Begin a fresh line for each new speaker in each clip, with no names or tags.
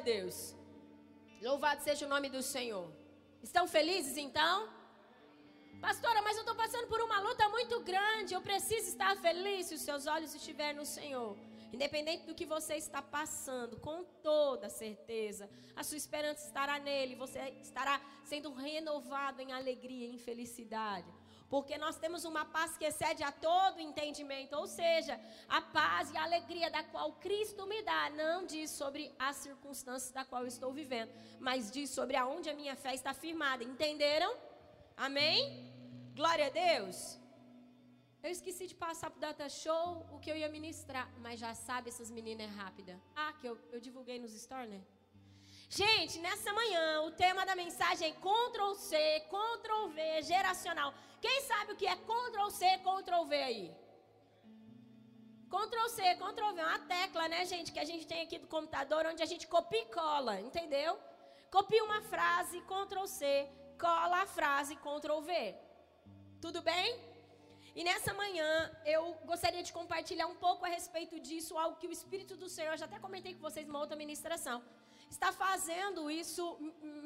a Deus. Louvado seja o nome do Senhor. Estão felizes então? Pastora, mas eu estou passando por uma luta muito grande. Eu preciso estar feliz se os seus olhos estiverem no Senhor. Independente do que você está passando, com toda certeza, a sua esperança estará nele. Você estará sendo renovado em alegria em felicidade. Porque nós temos uma paz que excede a todo entendimento. Ou seja, a paz e a alegria da qual Cristo me dá não diz sobre as circunstâncias da qual estou vivendo, mas diz sobre aonde a minha fé está firmada. Entenderam? Amém? Glória a Deus. Eu esqueci de passar pro data show o que eu ia ministrar, mas já sabe essas meninas é rápida. Ah, que eu, eu divulguei nos store, né? Gente, nessa manhã o tema da mensagem é Ctrl C, Ctrl V, geracional. Quem sabe o que é Ctrl C, Ctrl V aí? Ctrl C, Ctrl V, é uma tecla, né, gente, que a gente tem aqui do computador, onde a gente copia e cola, entendeu? Copia uma frase, Ctrl C, cola a frase, Ctrl V. Tudo bem? E nessa manhã eu gostaria de compartilhar um pouco a respeito disso, algo que o Espírito do Senhor, já até comentei com vocês numa outra ministração, está fazendo isso,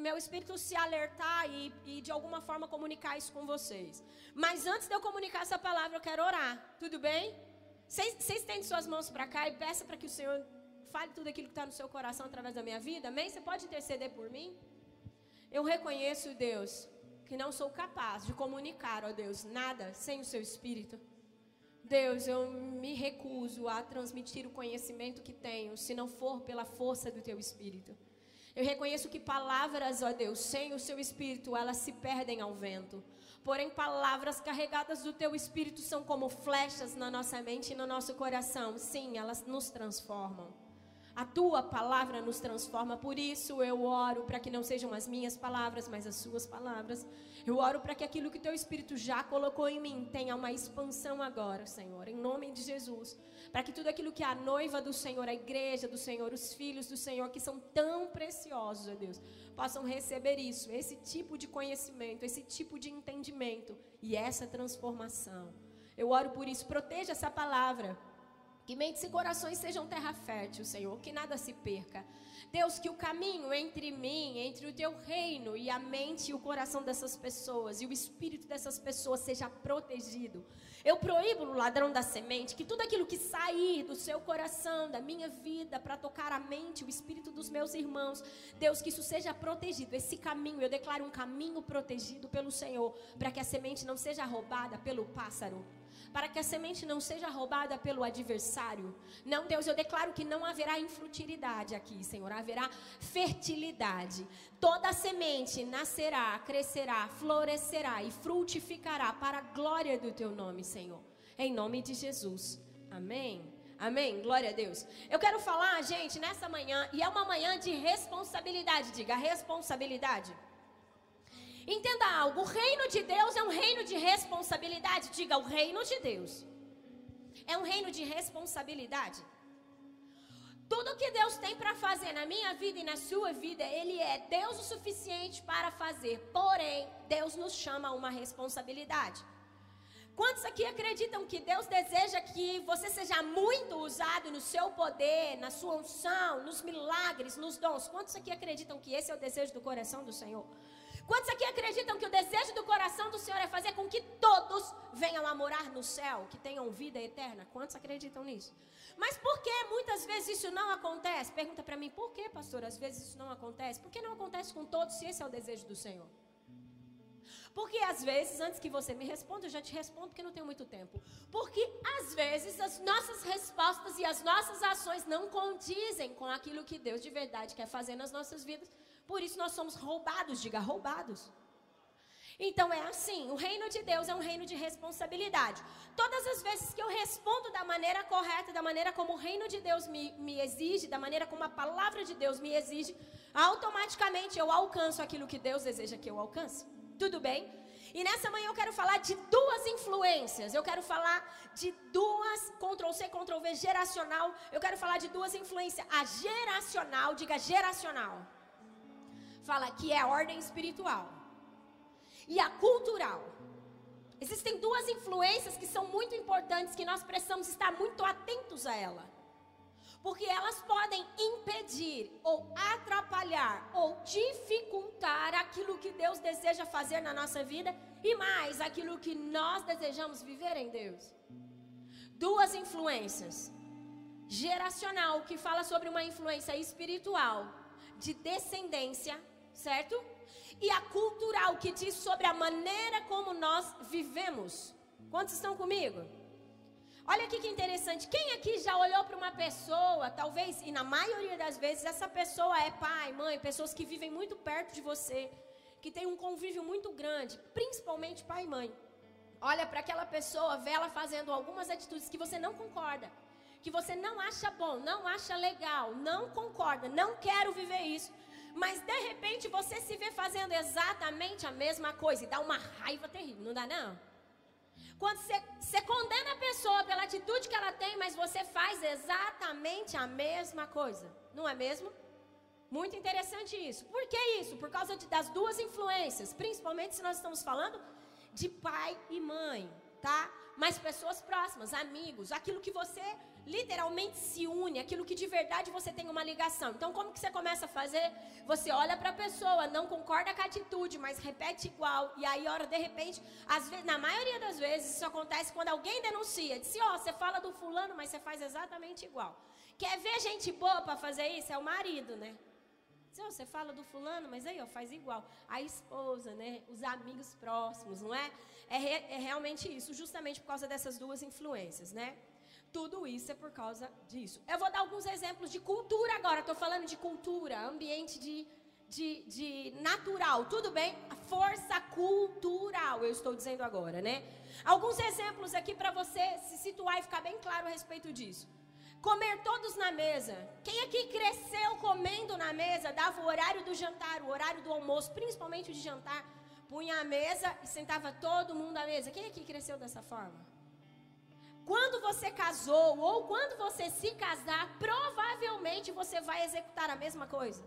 meu espírito se alertar e, e de alguma forma comunicar isso com vocês. Mas antes de eu comunicar essa palavra, eu quero orar, tudo bem? Vocês estendem suas mãos para cá e peça para que o Senhor fale tudo aquilo que está no seu coração através da minha vida, amém? Você pode interceder por mim? Eu reconheço, Deus, que não sou capaz de comunicar, ó Deus, nada sem o seu espírito. Deus, eu me recuso a transmitir o conhecimento que tenho, se não for pela força do teu espírito. Eu reconheço que palavras, ó Deus, sem o seu espírito, elas se perdem ao vento. Porém, palavras carregadas do teu espírito são como flechas na nossa mente e no nosso coração. Sim, elas nos transformam. A tua palavra nos transforma, por isso eu oro para que não sejam as minhas palavras, mas as suas palavras. Eu oro para que aquilo que teu Espírito já colocou em mim tenha uma expansão agora, Senhor, em nome de Jesus. Para que tudo aquilo que a noiva do Senhor, a igreja do Senhor, os filhos do Senhor, que são tão preciosos, ó Deus, possam receber isso, esse tipo de conhecimento, esse tipo de entendimento e essa transformação. Eu oro por isso, proteja essa palavra. Que mentes e corações sejam terra fértil, Senhor, que nada se perca. Deus, que o caminho entre mim, entre o teu reino e a mente e o coração dessas pessoas e o espírito dessas pessoas seja protegido. Eu proíbo no ladrão da semente que tudo aquilo que sair do seu coração, da minha vida, para tocar a mente, o espírito dos meus irmãos, Deus, que isso seja protegido. Esse caminho, eu declaro um caminho protegido pelo Senhor, para que a semente não seja roubada pelo pássaro para que a semente não seja roubada pelo adversário. Não, Deus, eu declaro que não haverá infutilidade aqui, Senhor, haverá fertilidade. Toda semente nascerá, crescerá, florescerá e frutificará para a glória do teu nome, Senhor. Em nome de Jesus. Amém. Amém? Glória a Deus. Eu quero falar, gente, nessa manhã, e é uma manhã de responsabilidade, diga responsabilidade. Entenda algo: o reino de Deus é um reino de responsabilidade. Diga, o reino de Deus é um reino de responsabilidade. Tudo que Deus tem para fazer na minha vida e na sua vida, Ele é Deus o suficiente para fazer. Porém, Deus nos chama a uma responsabilidade. Quantos aqui acreditam que Deus deseja que você seja muito usado no seu poder, na sua unção, nos milagres, nos dons? Quantos aqui acreditam que esse é o desejo do coração do Senhor? Quantos aqui acreditam que o desejo do coração do Senhor é fazer com que todos venham a morar no céu, que tenham vida eterna? Quantos acreditam nisso? Mas por que muitas vezes isso não acontece? Pergunta para mim, por que, pastor, às vezes isso não acontece? Por que não acontece com todos se esse é o desejo do Senhor? Porque às vezes, antes que você me responda, eu já te respondo porque não tenho muito tempo. Porque às vezes as nossas respostas e as nossas ações não condizem com aquilo que Deus de verdade quer fazer nas nossas vidas. Por isso nós somos roubados, diga roubados. Então é assim, o reino de Deus é um reino de responsabilidade. Todas as vezes que eu respondo da maneira correta, da maneira como o reino de Deus me, me exige, da maneira como a palavra de Deus me exige, automaticamente eu alcanço aquilo que Deus deseja que eu alcance. Tudo bem? E nessa manhã eu quero falar de duas influências. Eu quero falar de duas, Ctrl C, Ctrl V, geracional. Eu quero falar de duas influências. A geracional, diga geracional fala que é a ordem espiritual e a cultural. Existem duas influências que são muito importantes que nós precisamos estar muito atentos a ela. porque elas podem impedir ou atrapalhar ou dificultar aquilo que Deus deseja fazer na nossa vida e mais, aquilo que nós desejamos viver em Deus. Duas influências. Geracional, que fala sobre uma influência espiritual, de descendência, certo? E a cultural, que diz sobre a maneira como nós vivemos. Quantos estão comigo? Olha aqui que interessante. Quem aqui já olhou para uma pessoa, talvez, e na maioria das vezes, essa pessoa é pai, mãe, pessoas que vivem muito perto de você, que tem um convívio muito grande, principalmente pai e mãe. Olha para aquela pessoa, vê ela fazendo algumas atitudes que você não concorda, que você não acha bom, não acha legal, não concorda, não quero viver isso. Mas de repente você se vê fazendo exatamente a mesma coisa e dá uma raiva terrível, não dá não? Quando você, você condena a pessoa pela atitude que ela tem, mas você faz exatamente a mesma coisa. Não é mesmo? Muito interessante isso. Por que isso? Por causa de, das duas influências, principalmente se nós estamos falando de pai e mãe, tá? Mas pessoas próximas, amigos, aquilo que você literalmente se une, aquilo que de verdade você tem uma ligação. Então, como que você começa a fazer? Você olha para a pessoa, não concorda com a atitude, mas repete igual. E aí, hora de repente, às vezes, na maioria das vezes, isso acontece quando alguém denuncia. Diz, ó, oh, você fala do fulano, mas você faz exatamente igual. Quer ver gente boa para fazer isso? É o marido, né? Diz, oh, você fala do fulano, mas aí, ó, faz igual. A esposa, né? Os amigos próximos, não é? É, re, é realmente isso, justamente por causa dessas duas influências, né? Tudo isso é por causa disso. Eu vou dar alguns exemplos de cultura agora. Estou falando de cultura, ambiente de, de, de natural. Tudo bem? Força cultural, eu estou dizendo agora, né? Alguns exemplos aqui para você se situar e ficar bem claro a respeito disso. Comer todos na mesa. Quem aqui cresceu comendo na mesa, dava o horário do jantar, o horário do almoço, principalmente o de jantar, punha a mesa e sentava todo mundo à mesa. Quem aqui cresceu dessa forma? Quando você casou ou quando você se casar, provavelmente você vai executar a mesma coisa.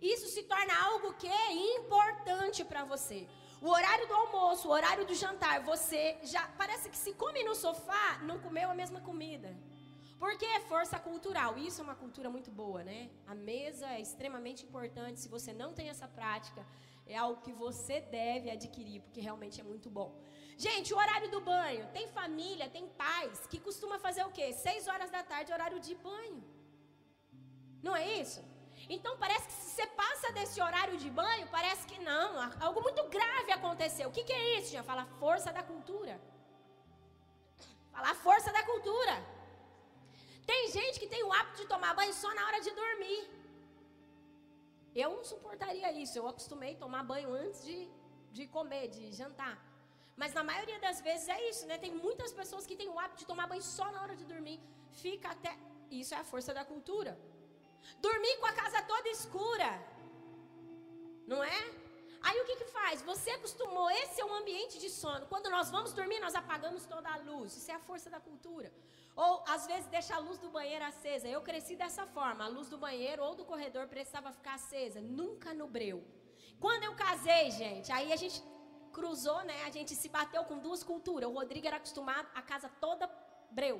Isso se torna algo que é importante para você. O horário do almoço, o horário do jantar, você já parece que se come no sofá, não comeu a mesma comida. Porque é força cultural. Isso é uma cultura muito boa, né? A mesa é extremamente importante. Se você não tem essa prática, é algo que você deve adquirir, porque realmente é muito bom. Gente, o horário do banho. Tem família, tem pais que costuma fazer o quê? Seis horas da tarde, horário de banho. Não é isso? Então parece que se você passa desse horário de banho, parece que não. Algo muito grave aconteceu. O que, que é isso? Já fala força da cultura. Falar força da cultura. Tem gente que tem o hábito de tomar banho só na hora de dormir. Eu não suportaria isso. Eu acostumei tomar banho antes de, de comer, de jantar. Mas na maioria das vezes é isso, né? Tem muitas pessoas que têm o hábito de tomar banho só na hora de dormir. Fica até. Isso é a força da cultura. Dormir com a casa toda escura. Não é? Aí o que, que faz? Você acostumou, esse é um ambiente de sono. Quando nós vamos dormir, nós apagamos toda a luz. Isso é a força da cultura. Ou às vezes deixa a luz do banheiro acesa. Eu cresci dessa forma. A luz do banheiro ou do corredor precisava ficar acesa. Nunca no breu. Quando eu casei, gente, aí a gente cruzou, né? A gente se bateu com duas culturas. O Rodrigo era acostumado a casa toda breu.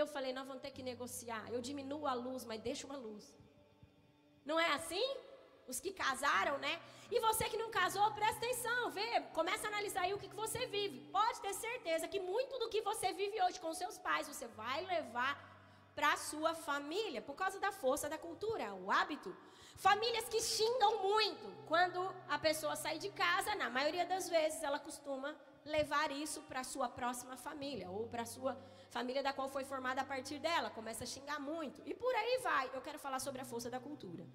Eu falei, nós vamos ter que negociar. Eu diminuo a luz, mas deixo uma luz. Não é assim? Os que casaram, né? E você que não casou, presta atenção, vê, começa a analisar aí o que, que você vive. Pode ter certeza que muito do que você vive hoje com seus pais, você vai levar para a sua família, por causa da força da cultura, o hábito. Famílias que xingam muito. Quando a pessoa sai de casa, na maioria das vezes, ela costuma levar isso para a sua próxima família, ou para a sua família da qual foi formada a partir dela. Começa a xingar muito. E por aí vai. Eu quero falar sobre a força da cultura.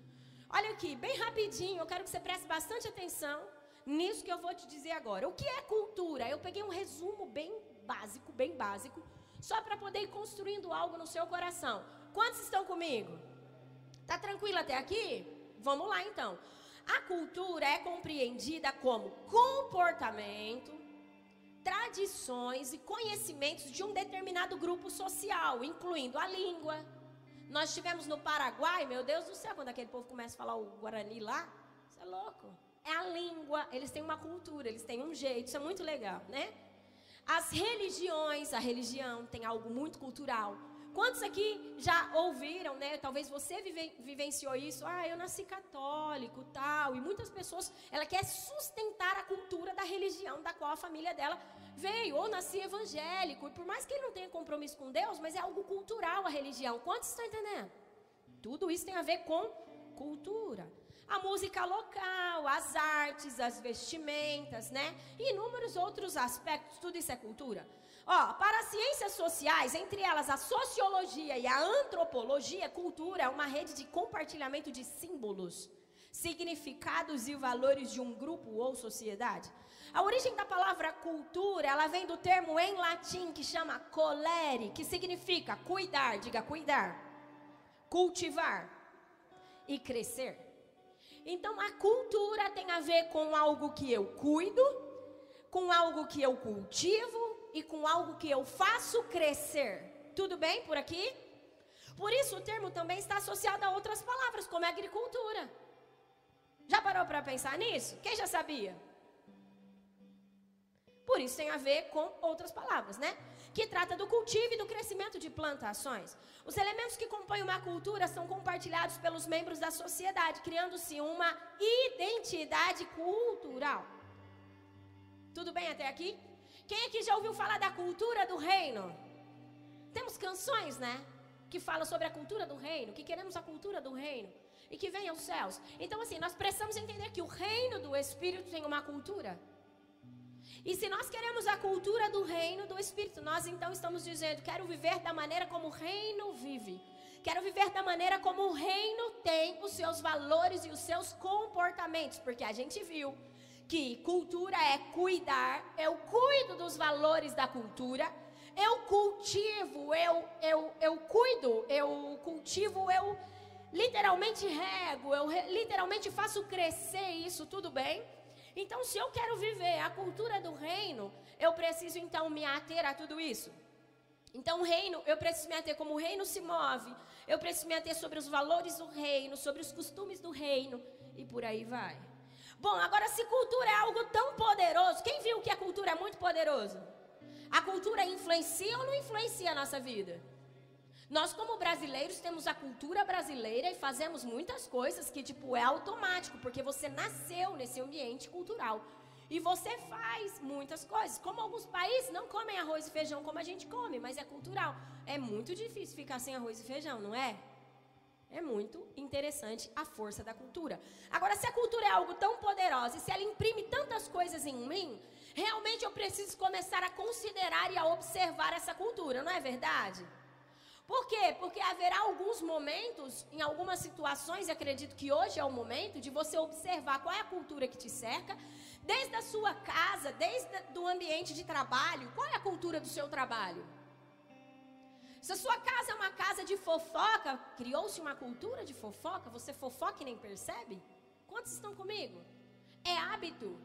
Olha aqui, bem rapidinho, eu quero que você preste bastante atenção nisso que eu vou te dizer agora. O que é cultura? Eu peguei um resumo bem básico, bem básico, só para poder ir construindo algo no seu coração. Quantos estão comigo? Tá tranquilo até aqui? Vamos lá então. A cultura é compreendida como comportamento, tradições e conhecimentos de um determinado grupo social, incluindo a língua. Nós estivemos no Paraguai, meu Deus do céu, quando aquele povo começa a falar o Guarani lá, isso é louco. É a língua, eles têm uma cultura, eles têm um jeito, isso é muito legal, né? As religiões, a religião tem algo muito cultural. Quantos aqui já ouviram, né? Talvez você vive, vivenciou isso. Ah, eu nasci católico, tal. E muitas pessoas, ela quer sustentar a cultura da religião da qual a família dela veio. Ou nasci evangélico. E por mais que ele não tenha compromisso com Deus, mas é algo cultural a religião. Quantos estão entendendo? Tudo isso tem a ver com cultura. A música local, as artes, as vestimentas, né? E inúmeros outros aspectos. Tudo isso é cultura. Ó, para as ciências sociais, entre elas a sociologia e a antropologia, cultura é uma rede de compartilhamento de símbolos, significados e valores de um grupo ou sociedade. A origem da palavra cultura, ela vem do termo em latim que chama colere, que significa cuidar, diga cuidar, cultivar e crescer. Então a cultura tem a ver com algo que eu cuido, com algo que eu cultivo, e com algo que eu faço crescer. Tudo bem por aqui? Por isso o termo também está associado a outras palavras, como agricultura. Já parou para pensar nisso? Quem já sabia? Por isso tem a ver com outras palavras, né? Que trata do cultivo e do crescimento de plantações. Os elementos que compõem uma cultura são compartilhados pelos membros da sociedade, criando-se uma identidade cultural. Tudo bem até aqui? Quem aqui já ouviu falar da cultura do reino? Temos canções, né? Que falam sobre a cultura do reino, que queremos a cultura do reino e que vem aos céus. Então, assim, nós precisamos entender que o reino do Espírito tem uma cultura. E se nós queremos a cultura do reino do Espírito, nós então estamos dizendo: quero viver da maneira como o reino vive. Quero viver da maneira como o reino tem os seus valores e os seus comportamentos, porque a gente viu que cultura é cuidar, eu cuido dos valores da cultura, eu cultivo, eu, eu, eu cuido, eu cultivo, eu literalmente rego, eu literalmente faço crescer isso, tudo bem? Então, se eu quero viver a cultura do reino, eu preciso então me ater a tudo isso. Então, o reino, eu preciso me ater como o reino se move, eu preciso me ater sobre os valores do reino, sobre os costumes do reino, e por aí vai. Bom, agora se cultura é algo tão poderoso, quem viu que a cultura é muito poderoso? A cultura influencia ou não influencia a nossa vida? Nós, como brasileiros, temos a cultura brasileira e fazemos muitas coisas que, tipo, é automático, porque você nasceu nesse ambiente cultural. E você faz muitas coisas. Como alguns países não comem arroz e feijão como a gente come, mas é cultural. É muito difícil ficar sem arroz e feijão, não é? É muito interessante a força da cultura. Agora, se a cultura é algo tão poderosa e se ela imprime tantas coisas em mim, realmente eu preciso começar a considerar e a observar essa cultura, não é verdade? Por quê? Porque haverá alguns momentos, em algumas situações, e acredito que hoje é o momento de você observar qual é a cultura que te cerca, desde a sua casa, desde o ambiente de trabalho, qual é a cultura do seu trabalho? Se a sua casa é uma casa de fofoca, criou-se uma cultura de fofoca, você fofoca e nem percebe? Quantos estão comigo? É hábito.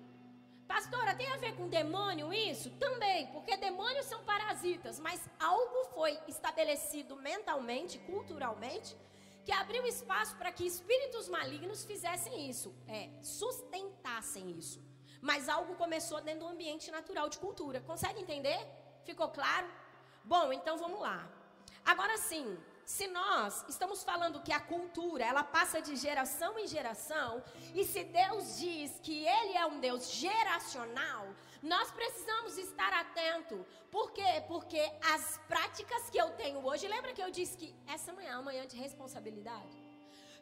Pastora, tem a ver com demônio isso? Também, porque demônios são parasitas, mas algo foi estabelecido mentalmente, culturalmente, que abriu espaço para que espíritos malignos fizessem isso, é, sustentassem isso. Mas algo começou dentro do ambiente natural de cultura. Consegue entender? Ficou claro? Bom, então vamos lá. Agora sim, se nós estamos falando que a cultura, ela passa de geração em geração, e se Deus diz que ele é um Deus geracional, nós precisamos estar atento. Por quê? Porque as práticas que eu tenho hoje, lembra que eu disse que essa manhã é amanhã de responsabilidade?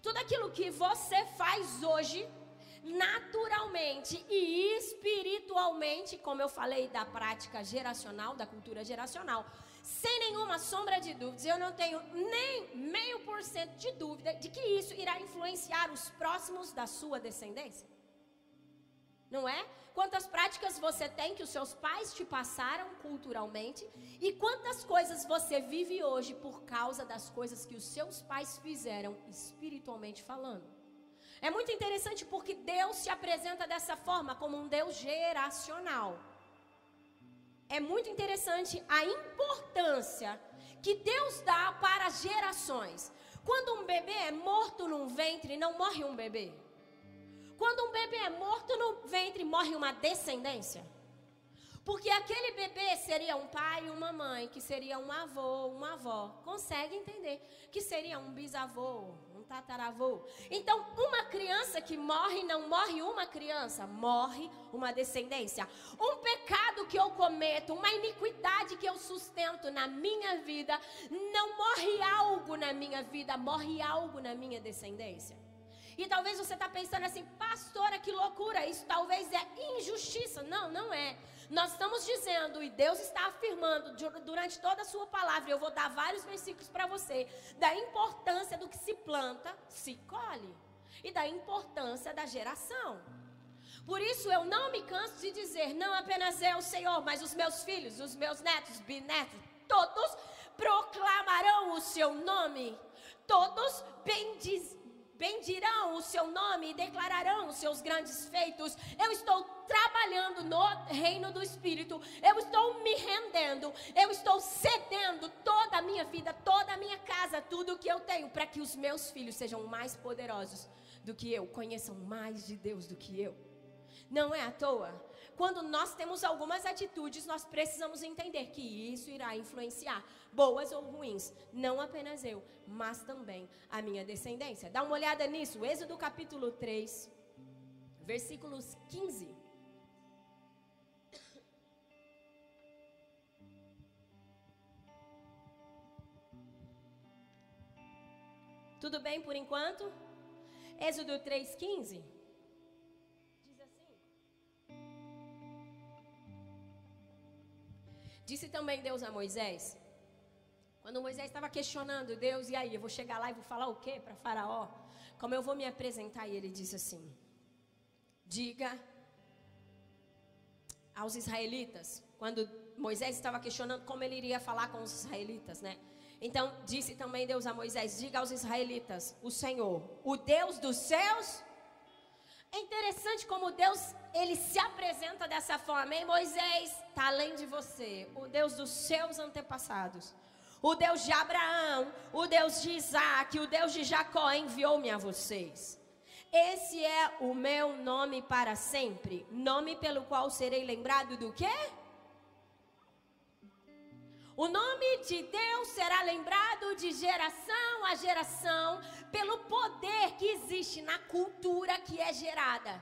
Tudo aquilo que você faz hoje, naturalmente e espiritualmente, como eu falei da prática geracional, da cultura geracional, sem nenhuma sombra de dúvidas, eu não tenho nem meio por cento de dúvida de que isso irá influenciar os próximos da sua descendência. Não é? Quantas práticas você tem que os seus pais te passaram culturalmente e quantas coisas você vive hoje por causa das coisas que os seus pais fizeram espiritualmente falando. É muito interessante porque Deus se apresenta dessa forma como um Deus geracional é muito interessante a importância que Deus dá para as gerações. Quando um bebê é morto num ventre, não morre um bebê. Quando um bebê é morto no ventre, morre uma descendência. Porque aquele bebê seria um pai e uma mãe, que seria um avô, uma avó. Consegue entender? Que seria um bisavô, tataravô. Então, uma criança que morre, não morre uma criança, morre uma descendência. Um pecado que eu cometo, uma iniquidade que eu sustento na minha vida, não morre algo na minha vida, morre algo na minha descendência. E talvez você está pensando assim, pastora, que loucura, isso talvez é injustiça. Não, não é. Nós estamos dizendo, e Deus está afirmando durante toda a sua palavra, eu vou dar vários versículos para você, da importância do que se planta, se colhe. E da importância da geração. Por isso eu não me canso de dizer, não apenas eu, Senhor, mas os meus filhos, os meus netos, bisnetos, todos proclamarão o seu nome. Todos bendiz, bendirão o seu nome e declararão os seus grandes feitos. Eu estou trabalhando no reino do Espírito, eu estou me rendendo, eu estou cedendo toda a minha vida, toda a minha casa, tudo o que eu tenho, para que os meus filhos sejam mais poderosos do que eu, conheçam mais de Deus do que eu. Não é à toa. Quando nós temos algumas atitudes, nós precisamos entender que isso irá influenciar, boas ou ruins, não apenas eu, mas também a minha descendência. Dá uma olhada nisso, Êxodo capítulo 3, versículos 15. Tudo bem por enquanto? Êxodo 3,15. Disse também Deus a Moisés, quando Moisés estava questionando Deus, e aí, eu vou chegar lá e vou falar o quê para Faraó? Como eu vou me apresentar? E ele disse assim: Diga aos israelitas, quando Moisés estava questionando como ele iria falar com os israelitas, né? Então disse também Deus a Moisés: Diga aos israelitas, o Senhor, o Deus dos céus é interessante como Deus ele se apresenta dessa forma. Hein? Moisés está além de você, o Deus dos seus antepassados. O Deus de Abraão, o Deus de Isaac, o Deus de Jacó enviou-me a vocês. Esse é o meu nome para sempre, nome pelo qual serei lembrado do quê? O nome de Deus será lembrado de geração a geração pelo poder que existe na cultura que é gerada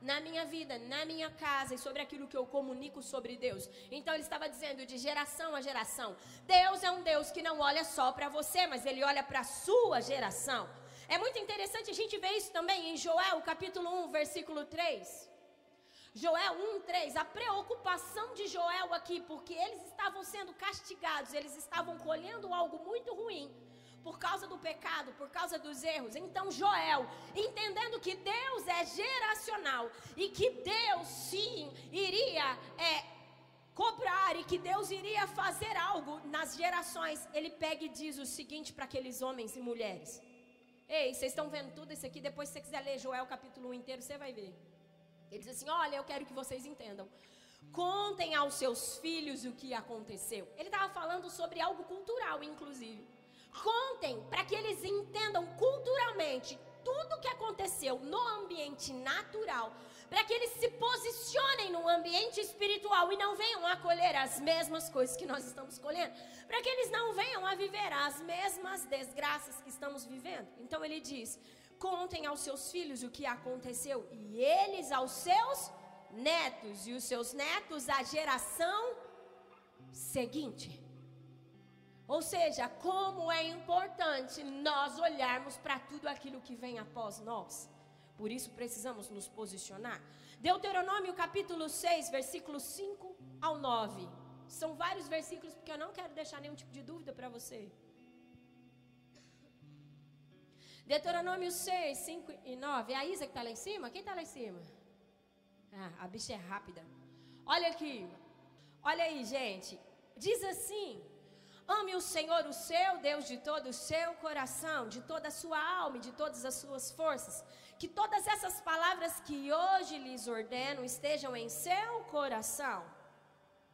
na minha vida, na minha casa e sobre aquilo que eu comunico sobre Deus. Então ele estava dizendo de geração a geração. Deus é um Deus que não olha só para você, mas ele olha para a sua geração. É muito interessante a gente ver isso também em Joel, capítulo 1, versículo 3. Joel 1:3, a preocupação de Joel aqui, porque eles estavam sendo castigados, eles estavam colhendo algo muito ruim por causa do pecado, por causa dos erros. Então Joel, entendendo que Deus é geracional e que Deus sim iria é, cobrar e que Deus iria fazer algo nas gerações, ele pega e diz o seguinte para aqueles homens e mulheres. Ei, vocês estão vendo tudo isso aqui? Depois, se você quiser ler Joel capítulo 1 inteiro, você vai ver. Ele diz assim: Olha, eu quero que vocês entendam. Contem aos seus filhos o que aconteceu. Ele estava falando sobre algo cultural, inclusive. Contem para que eles entendam culturalmente tudo o que aconteceu no ambiente natural, para que eles se posicionem no ambiente espiritual e não venham a colher as mesmas coisas que nós estamos colhendo, para que eles não venham a viver as mesmas desgraças que estamos vivendo. Então ele diz: contem aos seus filhos o que aconteceu, e eles aos seus netos, e os seus netos à geração seguinte. Ou seja, como é importante nós olharmos para tudo aquilo que vem após nós. Por isso precisamos nos posicionar. Deuteronômio capítulo 6, versículos 5 ao 9. São vários versículos porque eu não quero deixar nenhum tipo de dúvida para você. Deuteronômio 6, 5 e 9. É a Isa que está lá em cima? Quem está lá em cima? Ah, a bicha é rápida. Olha aqui. Olha aí, gente. Diz assim: Ame o Senhor, o seu Deus, de todo o seu coração, de toda a sua alma e de todas as suas forças. Que todas essas palavras que hoje lhes ordeno estejam em seu coração.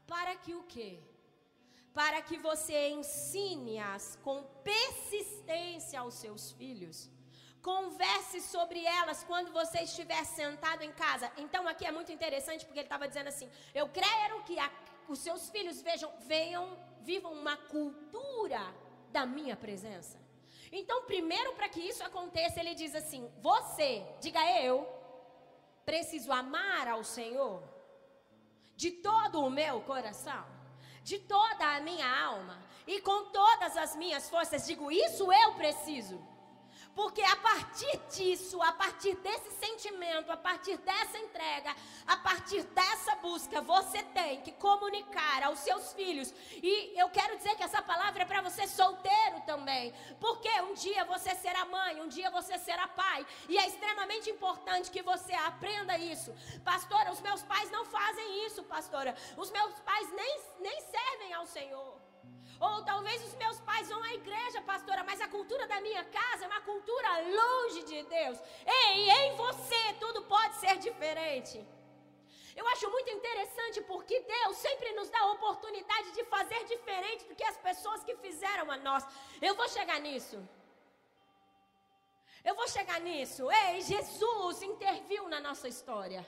Para que o quê? para que você ensine-as com persistência aos seus filhos. Converse sobre elas quando você estiver sentado em casa. Então aqui é muito interessante porque ele estava dizendo assim: Eu quero que a, os seus filhos vejam, venham, vivam uma cultura da minha presença. Então, primeiro para que isso aconteça, ele diz assim: Você, diga eu, preciso amar ao Senhor de todo o meu coração, de toda a minha alma e com todas as minhas forças. Digo, isso eu preciso. Porque a partir disso, a partir desse sentimento, a partir dessa entrega, a partir dessa busca, você tem que comunicar aos seus filhos. E eu quero dizer que essa palavra é para você solteiro também. Porque um dia você será mãe, um dia você será pai. E é extremamente importante que você aprenda isso. Pastora, os meus pais não fazem isso, pastora. Os meus pais nem, nem servem ao Senhor. Ou talvez os meus pais vão à igreja, pastora, mas a cultura da minha casa é uma cultura longe de Deus. Ei, em você tudo pode ser diferente. Eu acho muito interessante porque Deus sempre nos dá a oportunidade de fazer diferente do que as pessoas que fizeram a nós. Eu vou chegar nisso. Eu vou chegar nisso. Ei, Jesus interviu na nossa história.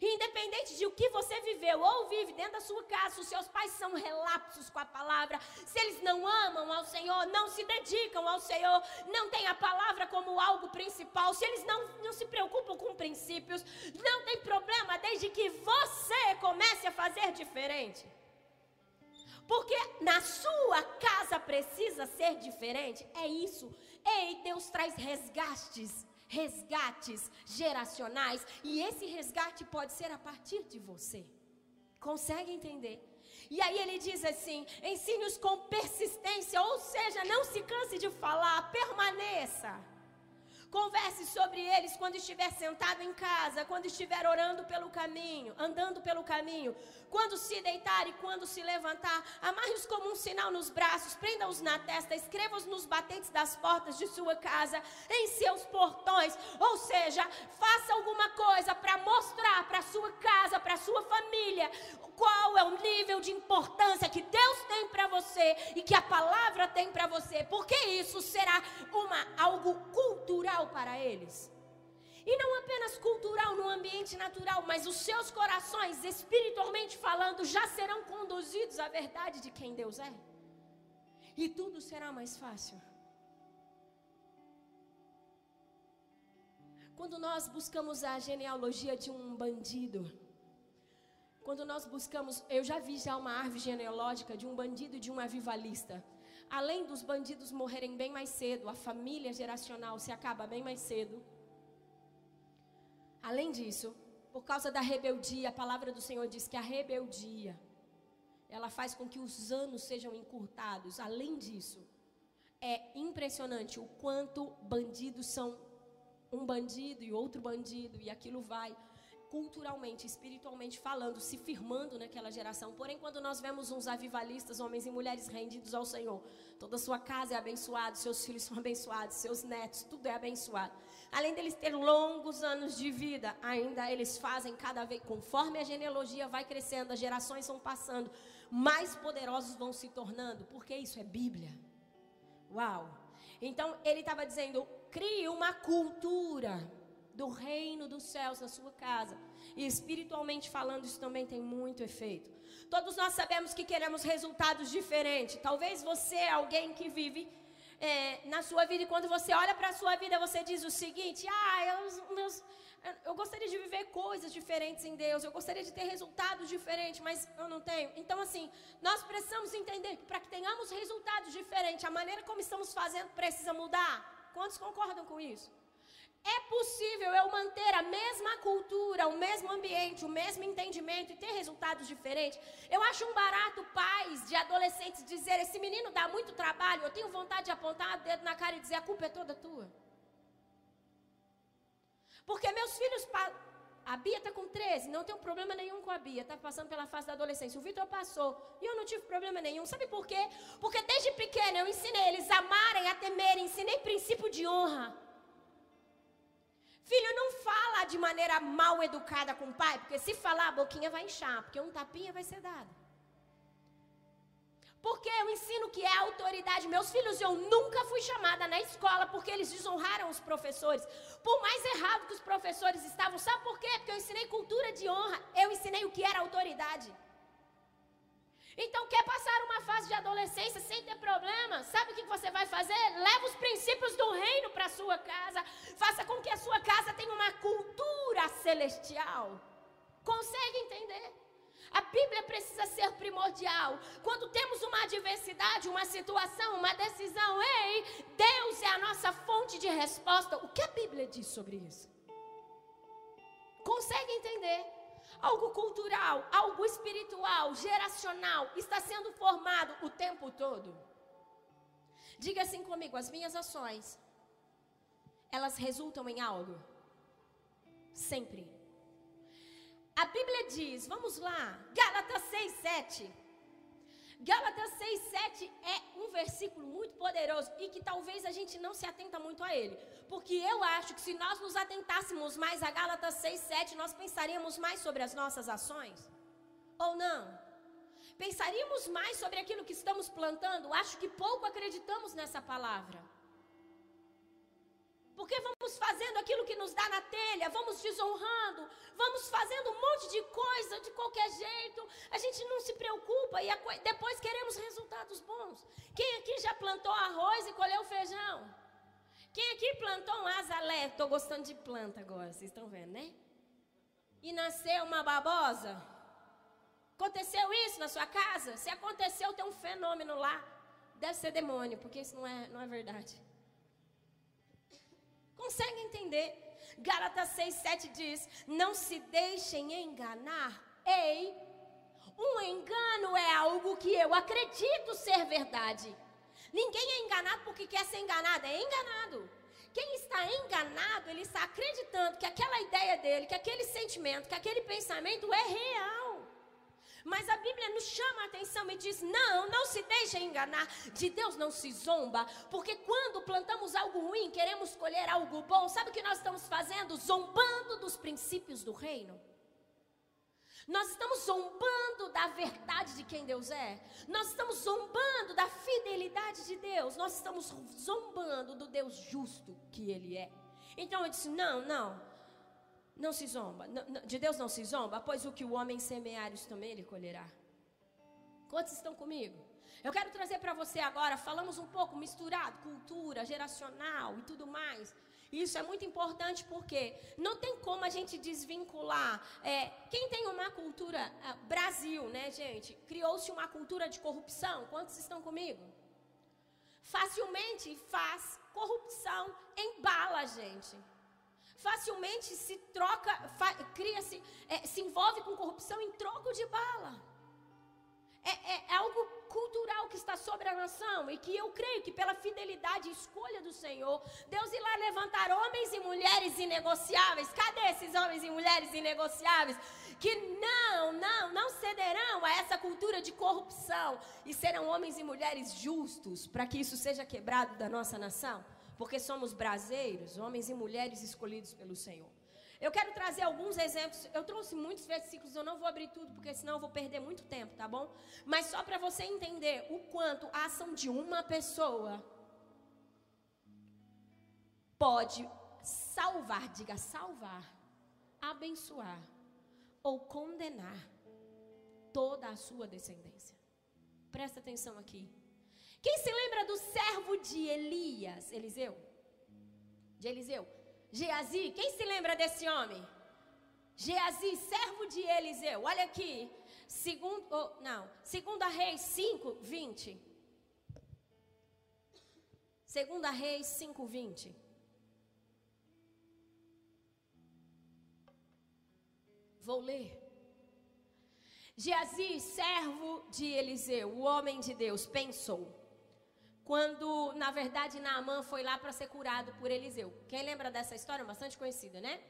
Independente de o que você viveu ou vive dentro da sua casa, os seus pais são relapsos com a palavra, se eles não amam ao Senhor, não se dedicam ao Senhor, não têm a palavra como algo principal, se eles não, não se preocupam com princípios, não tem problema desde que você comece a fazer diferente. Porque na sua casa precisa ser diferente. É isso. Ei, Deus traz resgates resgates geracionais, e esse resgate pode ser a partir de você. Consegue entender? E aí ele diz assim: ensine-os com persistência, ou seja, não se canse de falar, permaneça. Converse sobre eles quando estiver sentado em casa, quando estiver orando pelo caminho, andando pelo caminho, quando se deitar e quando se levantar. Amarre-os como um sinal nos braços, prenda-os na testa, escreva-os nos batentes das portas de sua casa, em seus portões. Ou seja, faça alguma coisa para mostrar para sua casa, para sua família, qual é o nível de importância que Deus tem para você e que a palavra tem para você, porque isso será uma algo cultural para eles. E não apenas cultural no ambiente natural, mas os seus corações, espiritualmente falando, já serão conduzidos à verdade de quem Deus é. E tudo será mais fácil. Quando nós buscamos a genealogia de um bandido, quando nós buscamos, eu já vi já uma árvore genealógica de um bandido e de um avivalista. Além dos bandidos morrerem bem mais cedo, a família geracional se acaba bem mais cedo. Além disso, por causa da rebeldia, a palavra do Senhor diz que a rebeldia ela faz com que os anos sejam encurtados. Além disso, é impressionante o quanto bandidos são um bandido e outro bandido e aquilo vai culturalmente, espiritualmente falando, se firmando naquela geração. Porém, quando nós vemos uns avivalistas, homens e mulheres rendidos ao Senhor, toda sua casa é abençoada, seus filhos são abençoados, seus netos, tudo é abençoado. Além deles ter longos anos de vida, ainda eles fazem cada vez, conforme a genealogia vai crescendo, as gerações vão passando, mais poderosos vão se tornando, porque isso é Bíblia. Uau! Então, ele estava dizendo: crie uma cultura do reino dos céus na sua casa. E espiritualmente falando, isso também tem muito efeito. Todos nós sabemos que queremos resultados diferentes. Talvez você é alguém que vive é, na sua vida e quando você olha para a sua vida, você diz o seguinte: Ah, eu, eu gostaria de viver coisas diferentes em Deus, eu gostaria de ter resultados diferentes, mas eu não tenho. Então, assim, nós precisamos entender que para que tenhamos resultados diferentes, a maneira como estamos fazendo precisa mudar. Quantos concordam com isso? É possível eu manter a mesma cultura, o mesmo ambiente, o mesmo entendimento e ter resultados diferentes? Eu acho um barato pais de adolescentes dizer: esse menino dá muito trabalho, eu tenho vontade de apontar o dedo na cara e dizer: a culpa é toda tua. Porque meus filhos. A Bia está com 13, não tenho problema nenhum com a Bia, está passando pela fase da adolescência. O Vitor passou e eu não tive problema nenhum. Sabe por quê? Porque desde pequena eu ensinei eles a amarem, a temerem, ensinei princípio de honra. Filho, não fala de maneira mal educada com o pai, porque se falar, a boquinha vai inchar, porque um tapinha vai ser dado. Porque eu ensino que é autoridade. Meus filhos, eu nunca fui chamada na escola porque eles desonraram os professores. Por mais errado que os professores estavam. Sabe por quê? Porque eu ensinei cultura de honra. Eu ensinei o que era autoridade. Então, quer passar uma fase de adolescência sem ter problema? Sabe o que você vai fazer? Leva os princípios do reino para sua casa. Faça com que a sua casa tenha uma cultura celestial. Consegue entender? A Bíblia precisa ser primordial. Quando temos uma adversidade, uma situação, uma decisão, ei, Deus é a nossa fonte de resposta. O que a Bíblia diz sobre isso? Consegue entender? Algo cultural, algo espiritual, geracional, está sendo formado o tempo todo. Diga assim comigo: as minhas ações, elas resultam em algo. Sempre. A Bíblia diz, vamos lá, Gálatas 6, 7. Gálatas 6, 7 é um versículo muito poderoso e que talvez a gente não se atenta muito a ele. Porque eu acho que se nós nos atentássemos mais a Gálatas 6, 7, nós pensaríamos mais sobre as nossas ações. Ou não? Pensaríamos mais sobre aquilo que estamos plantando? Acho que pouco acreditamos nessa palavra. Porque vamos fazendo aquilo que nos dá na telha, vamos desonrando, vamos fazendo um monte de coisa de qualquer jeito. A gente não se preocupa e depois queremos resultados bons. Quem aqui já plantou arroz e colheu feijão? Quem aqui plantou um azalé? Estou gostando de planta agora, vocês estão vendo, né? E nasceu uma babosa? Aconteceu isso na sua casa? Se aconteceu, tem um fenômeno lá. Deve ser demônio, porque isso não é, não é verdade. Consegue entender? Gálatas 6, 7 diz: Não se deixem enganar. Ei, um engano é algo que eu acredito ser verdade. Ninguém é enganado porque quer ser enganado, é enganado. Quem está enganado, ele está acreditando que aquela ideia dele, que aquele sentimento, que aquele pensamento é real. Mas a Bíblia nos chama a atenção e diz: não, não se deixe enganar. De Deus não se zomba. Porque quando plantamos algo ruim, queremos colher algo bom. Sabe o que nós estamos fazendo? Zombando dos princípios do reino. Nós estamos zombando da verdade de quem Deus é. Nós estamos zombando da fidelidade de Deus. Nós estamos zombando do Deus justo que Ele é. Então eu disse: não, não. Não se zomba. De Deus não se zomba, pois o que o homem semear, isso também ele colherá. Quantos estão comigo? Eu quero trazer para você agora, falamos um pouco misturado, cultura, geracional e tudo mais. Isso é muito importante porque não tem como a gente desvincular. É, quem tem uma cultura, é, Brasil, né, gente? Criou-se uma cultura de corrupção. Quantos estão comigo? Facilmente faz corrupção em bala, gente facilmente se troca, cria-se, é, se envolve com corrupção em troco de bala. É, é, é, algo cultural que está sobre a nação e que eu creio que pela fidelidade e escolha do Senhor, Deus irá levantar homens e mulheres inegociáveis. Cadê esses homens e mulheres inegociáveis? Que não, não, não cederão a essa cultura de corrupção e serão homens e mulheres justos para que isso seja quebrado da nossa nação porque somos braseiros, homens e mulheres escolhidos pelo Senhor. Eu quero trazer alguns exemplos. Eu trouxe muitos versículos, eu não vou abrir tudo, porque senão eu vou perder muito tempo, tá bom? Mas só para você entender o quanto a ação de uma pessoa pode salvar, diga salvar, abençoar ou condenar toda a sua descendência. Presta atenção aqui. Quem se lembra do servo de Elias? Eliseu? De Eliseu? Geazi? Quem se lembra desse homem? Geazi, servo de Eliseu. Olha aqui. Segundo, oh, não. Segunda Reis 5, 20. Segunda Reis 5, 20. Vou ler. Geazi, servo de Eliseu, o homem de Deus, pensou quando, na verdade, Naamã foi lá para ser curado por Eliseu. Quem lembra dessa história? Bastante conhecida, né?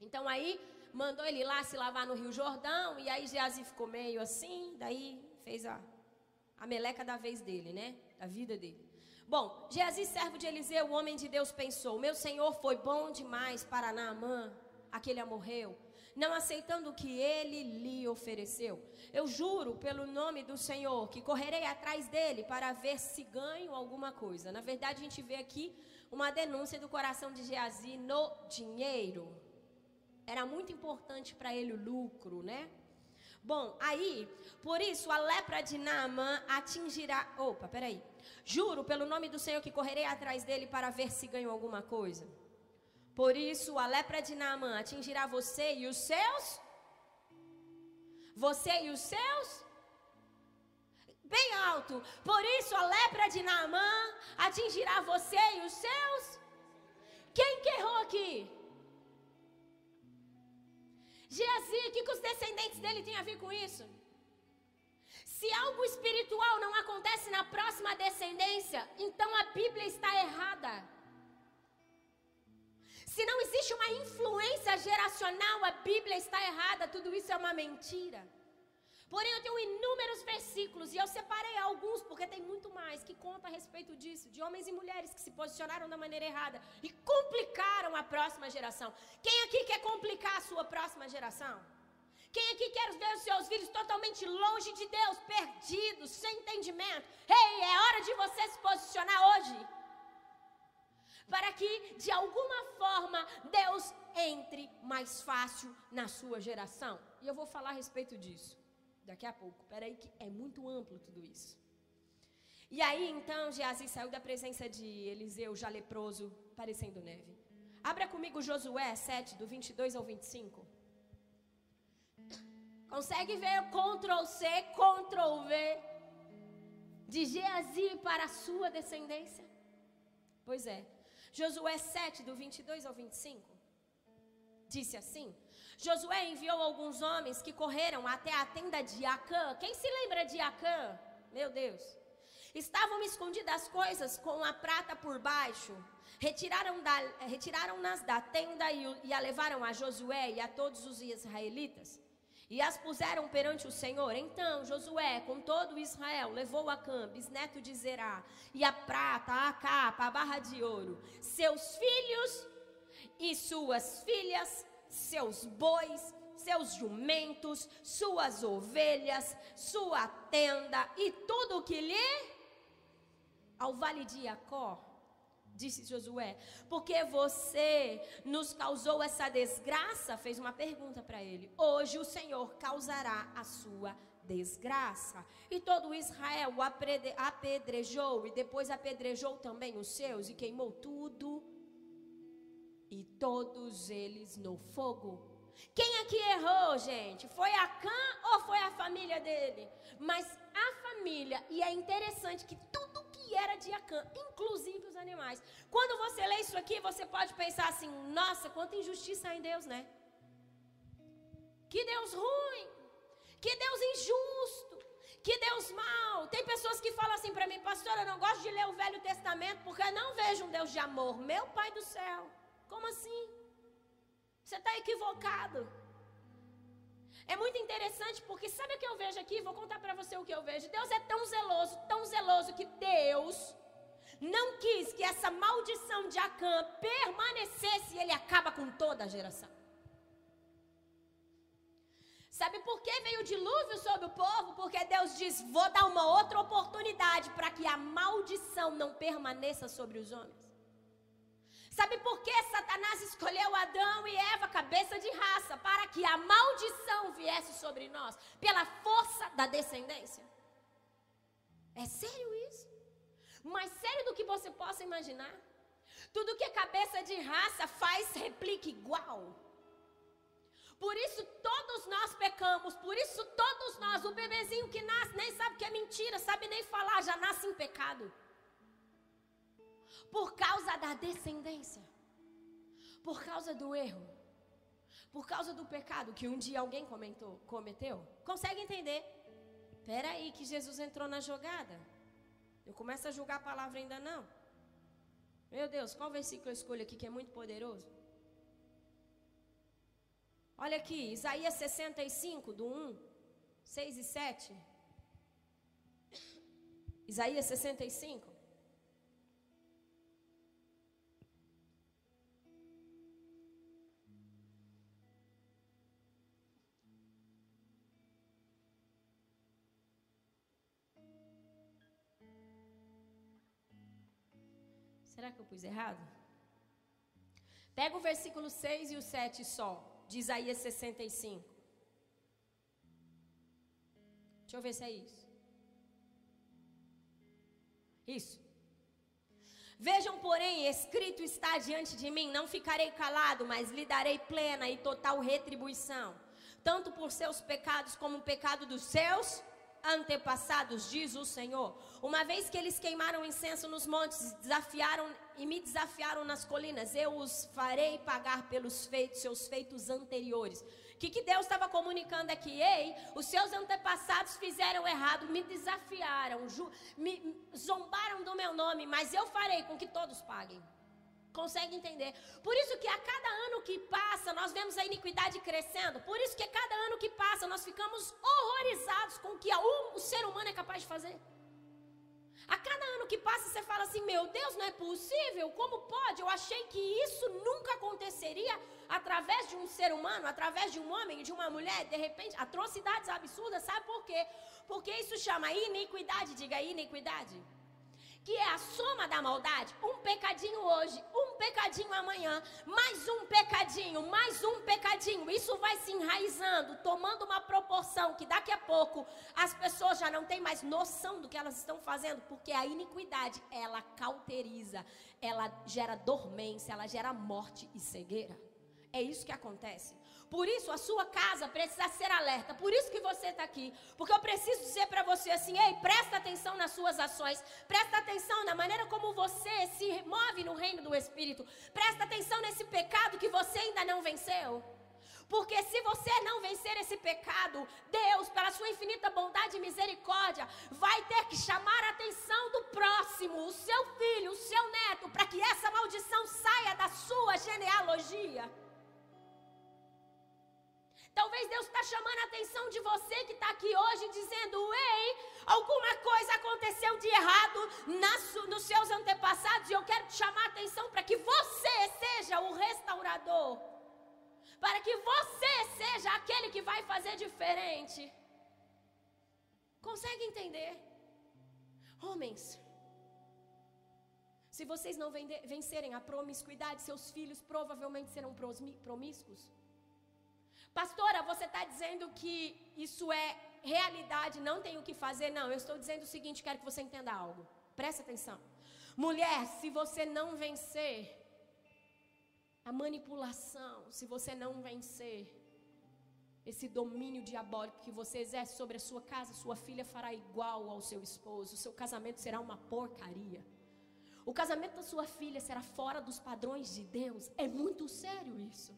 Então aí mandou ele lá se lavar no Rio Jordão, e aí Geazi ficou meio assim, daí fez a, a meleca da vez dele, né? Da vida dele. Bom, Geazi, servo de Eliseu, o homem de Deus, pensou: Meu senhor foi bom demais para Naamã, aquele morreu. Não aceitando o que ele lhe ofereceu. Eu juro pelo nome do Senhor que correrei atrás dele para ver se ganho alguma coisa. Na verdade, a gente vê aqui uma denúncia do coração de Geazi no dinheiro. Era muito importante para ele o lucro, né? Bom, aí, por isso a lepra de Naamã atingirá. Opa, peraí. Juro pelo nome do Senhor que correrei atrás dele para ver se ganho alguma coisa. Por isso a lepra de Naamã atingirá você e os seus. Você e os seus. Bem alto. Por isso a lepra de Naamã atingirá você e os seus. Quem que errou aqui? Geazi, o que, que os descendentes dele têm a ver com isso? Se algo espiritual não acontece na próxima descendência, então a Bíblia está errada. Se não existe uma influência geracional, a Bíblia está errada, tudo isso é uma mentira. Porém, eu tenho inúmeros versículos e eu separei alguns porque tem muito mais que conta a respeito disso, de homens e mulheres que se posicionaram da maneira errada e complicaram a próxima geração. Quem aqui quer complicar a sua próxima geração? Quem aqui quer ver os seus filhos totalmente longe de Deus, perdidos, sem entendimento? Ei, é hora de você se posicionar hoje. Para que, de alguma forma, Deus entre mais fácil na sua geração. E eu vou falar a respeito disso daqui a pouco. Peraí que é muito amplo tudo isso. E aí então Geazi saiu da presença de Eliseu já leproso, parecendo neve. Abra comigo Josué 7, do 22 ao 25. Consegue ver Ctrl C, Ctrl V de Geazi para a sua descendência? Pois é. Josué 7, do 22 ao 25. Disse assim: Josué enviou alguns homens que correram até a tenda de Acã. Quem se lembra de Acã? Meu Deus. Estavam escondidas coisas com a prata por baixo. Retiraram-nas da, retiraram da tenda e, e a levaram a Josué e a todos os israelitas. E as puseram perante o Senhor. Então Josué, com todo Israel, levou a Cã, bisneto de Zerá, e a prata, a capa, a barra de ouro, seus filhos e suas filhas, seus bois, seus jumentos, suas ovelhas, sua tenda e tudo o que lhe ao vale de Jacó, disse Josué, porque você nos causou essa desgraça, fez uma pergunta para ele. Hoje o Senhor causará a sua desgraça. E todo Israel o apedrejou e depois apedrejou também os seus e queimou tudo e todos eles no fogo. Quem aqui errou, gente? Foi a Cã ou foi a família dele? Mas a família, e é interessante que tudo era de Acã, inclusive os animais. Quando você lê isso aqui, você pode pensar assim: nossa, quanta injustiça em Deus, né? Que Deus ruim, que Deus injusto, que Deus mau. Tem pessoas que falam assim para mim, pastor, eu não gosto de ler o Velho Testamento porque eu não vejo um Deus de amor. Meu Pai do céu. Como assim? Você está equivocado. É muito interessante porque sabe o que eu vejo aqui? Vou contar para você o que eu vejo. Deus é tão zeloso, tão zeloso que Deus não quis que essa maldição de Acã permanecesse e ele acaba com toda a geração. Sabe por que veio o dilúvio sobre o povo? Porque Deus diz: Vou dar uma outra oportunidade para que a maldição não permaneça sobre os homens. Sabe por que Satanás escolheu Adão e Eva, cabeça de raça, para que a maldição viesse sobre nós, pela força da descendência? É sério isso? Mais sério do que você possa imaginar? Tudo que é cabeça de raça faz replica igual. Por isso todos nós pecamos, por isso todos nós, o bebezinho que nasce nem sabe que é mentira, sabe nem falar, já nasce em pecado por causa da descendência, por causa do erro, por causa do pecado que um dia alguém comentou, cometeu. Consegue entender? Espera aí que Jesus entrou na jogada. Eu começo a julgar a palavra ainda não. Meu Deus, qual versículo eu escolho aqui que é muito poderoso? Olha aqui, Isaías 65, do 1, 6 e 7. Isaías 65. Será que eu pus errado? Pega o versículo 6 e o 7 só, de Isaías 65. Deixa eu ver se é isso. Isso. Vejam, porém, escrito está diante de mim: não ficarei calado, mas lhe darei plena e total retribuição, tanto por seus pecados como o pecado dos seus antepassados, diz o Senhor. Uma vez que eles queimaram incenso nos montes, desafiaram e me desafiaram nas colinas, eu os farei pagar pelos feitos, seus feitos anteriores. O que, que Deus estava comunicando aqui? Ei, os seus antepassados fizeram errado, me desafiaram, ju, me zombaram do meu nome, mas eu farei com que todos paguem. Consegue entender? Por isso que a cada ano que passa, nós vemos a iniquidade crescendo. Por isso que a cada ano que passa, nós ficamos horrorizados com o que o ser humano é capaz de fazer. A cada ano que passa, você fala assim: Meu Deus, não é possível? Como pode? Eu achei que isso nunca aconteceria através de um ser humano, através de um homem, de uma mulher. De repente, atrocidades absurdas, sabe por quê? Porque isso chama iniquidade. Diga iniquidade que é a soma da maldade, um pecadinho hoje, um pecadinho amanhã, mais um pecadinho, mais um pecadinho. Isso vai se enraizando, tomando uma proporção que daqui a pouco as pessoas já não têm mais noção do que elas estão fazendo, porque a iniquidade, ela cauteriza, ela gera dormência, ela gera morte e cegueira. É isso que acontece. Por isso a sua casa precisa ser alerta. Por isso que você está aqui. Porque eu preciso dizer para você assim: ei, presta atenção nas suas ações. Presta atenção na maneira como você se move no reino do Espírito. Presta atenção nesse pecado que você ainda não venceu. Porque se você não vencer esse pecado, Deus, pela sua infinita bondade e misericórdia, vai ter que chamar a atenção do próximo, o seu filho, o seu neto, para que essa maldição saia da sua genealogia. Talvez Deus está chamando a atenção de você que está aqui hoje, dizendo: Ei, alguma coisa aconteceu de errado nas, nos seus antepassados, e eu quero te chamar a atenção para que você seja o restaurador, para que você seja aquele que vai fazer diferente. Consegue entender? Homens, se vocês não vencerem a promiscuidade, seus filhos provavelmente serão promíscuos. Pastora, você está dizendo que isso é realidade, não tem o que fazer? Não, eu estou dizendo o seguinte, quero que você entenda algo. Presta atenção. Mulher, se você não vencer a manipulação, se você não vencer esse domínio diabólico que você exerce sobre a sua casa, sua filha fará igual ao seu esposo, o seu casamento será uma porcaria. O casamento da sua filha será fora dos padrões de Deus. É muito sério isso.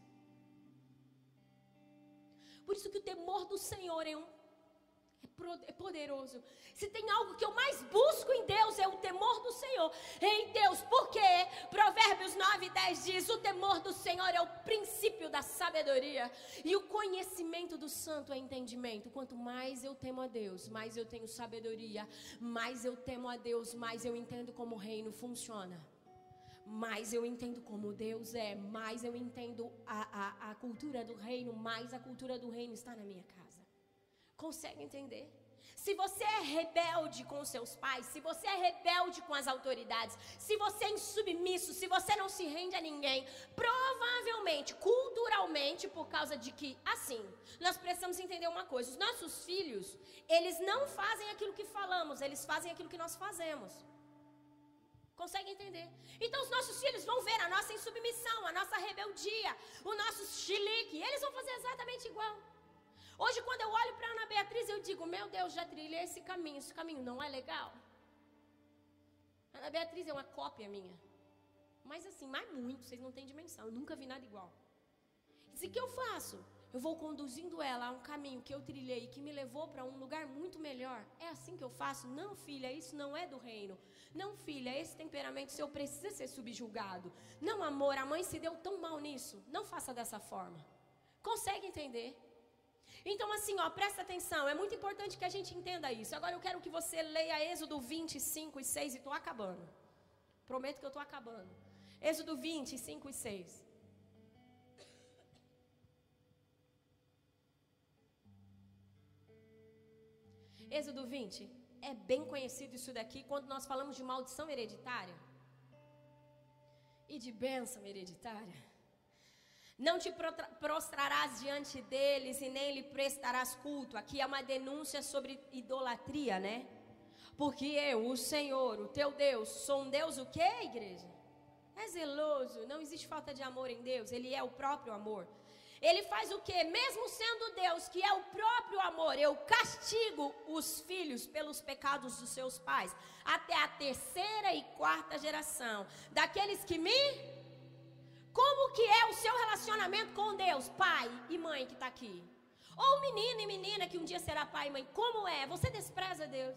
Por isso que o temor do Senhor é um é poderoso. Se tem algo que eu mais busco em Deus é o temor do Senhor. Em Deus, porque Provérbios 9 e 10 diz: O temor do Senhor é o princípio da sabedoria, e o conhecimento do santo é entendimento. Quanto mais eu temo a Deus, mais eu tenho sabedoria, mais eu temo a Deus, mais eu entendo como o reino funciona mais eu entendo como Deus é, mais eu entendo a, a, a cultura do reino, mais a cultura do reino está na minha casa. Consegue entender? Se você é rebelde com seus pais, se você é rebelde com as autoridades, se você é insubmisso, se você não se rende a ninguém, provavelmente, culturalmente, por causa de que, assim, nós precisamos entender uma coisa: os nossos filhos, eles não fazem aquilo que falamos, eles fazem aquilo que nós fazemos. Consegue entender? Então os nossos filhos vão ver a nossa insubmissão, a nossa rebeldia, o nosso chilique. Eles vão fazer exatamente igual. Hoje, quando eu olho para Ana Beatriz, eu digo: Meu Deus, já trilhei esse caminho. Esse caminho não é legal. Ana Beatriz é uma cópia minha. Mas assim, mais muito, vocês não têm dimensão. Eu nunca vi nada igual. E o que eu faço? Eu vou conduzindo ela a um caminho que eu trilhei e que me levou para um lugar muito melhor. É assim que eu faço? Não, filha, isso não é do reino. Não, filha, esse temperamento seu precisa ser subjugado. Não, amor, a mãe se deu tão mal nisso. Não faça dessa forma. Consegue entender? Então, assim, ó, presta atenção, é muito importante que a gente entenda isso. Agora eu quero que você leia Êxodo 25 e 6 e estou acabando. Prometo que eu estou acabando. Êxodo 25 e 6. Êxodo 20. É bem conhecido isso daqui quando nós falamos de maldição hereditária. e de bênção hereditária. Não te prostrarás diante deles e nem lhe prestarás culto. Aqui é uma denúncia sobre idolatria, né? Porque eu, o Senhor, o teu Deus, sou um Deus o quê, igreja? É zeloso, não existe falta de amor em Deus, ele é o próprio amor. Ele faz o quê? Mesmo sendo Deus, que é o próprio amor, eu castigo os filhos pelos pecados dos seus pais, até a terceira e quarta geração, daqueles que me como que é o seu relacionamento com Deus, pai e mãe que está aqui? Ou menino e menina que um dia será pai e mãe, como é? Você despreza Deus?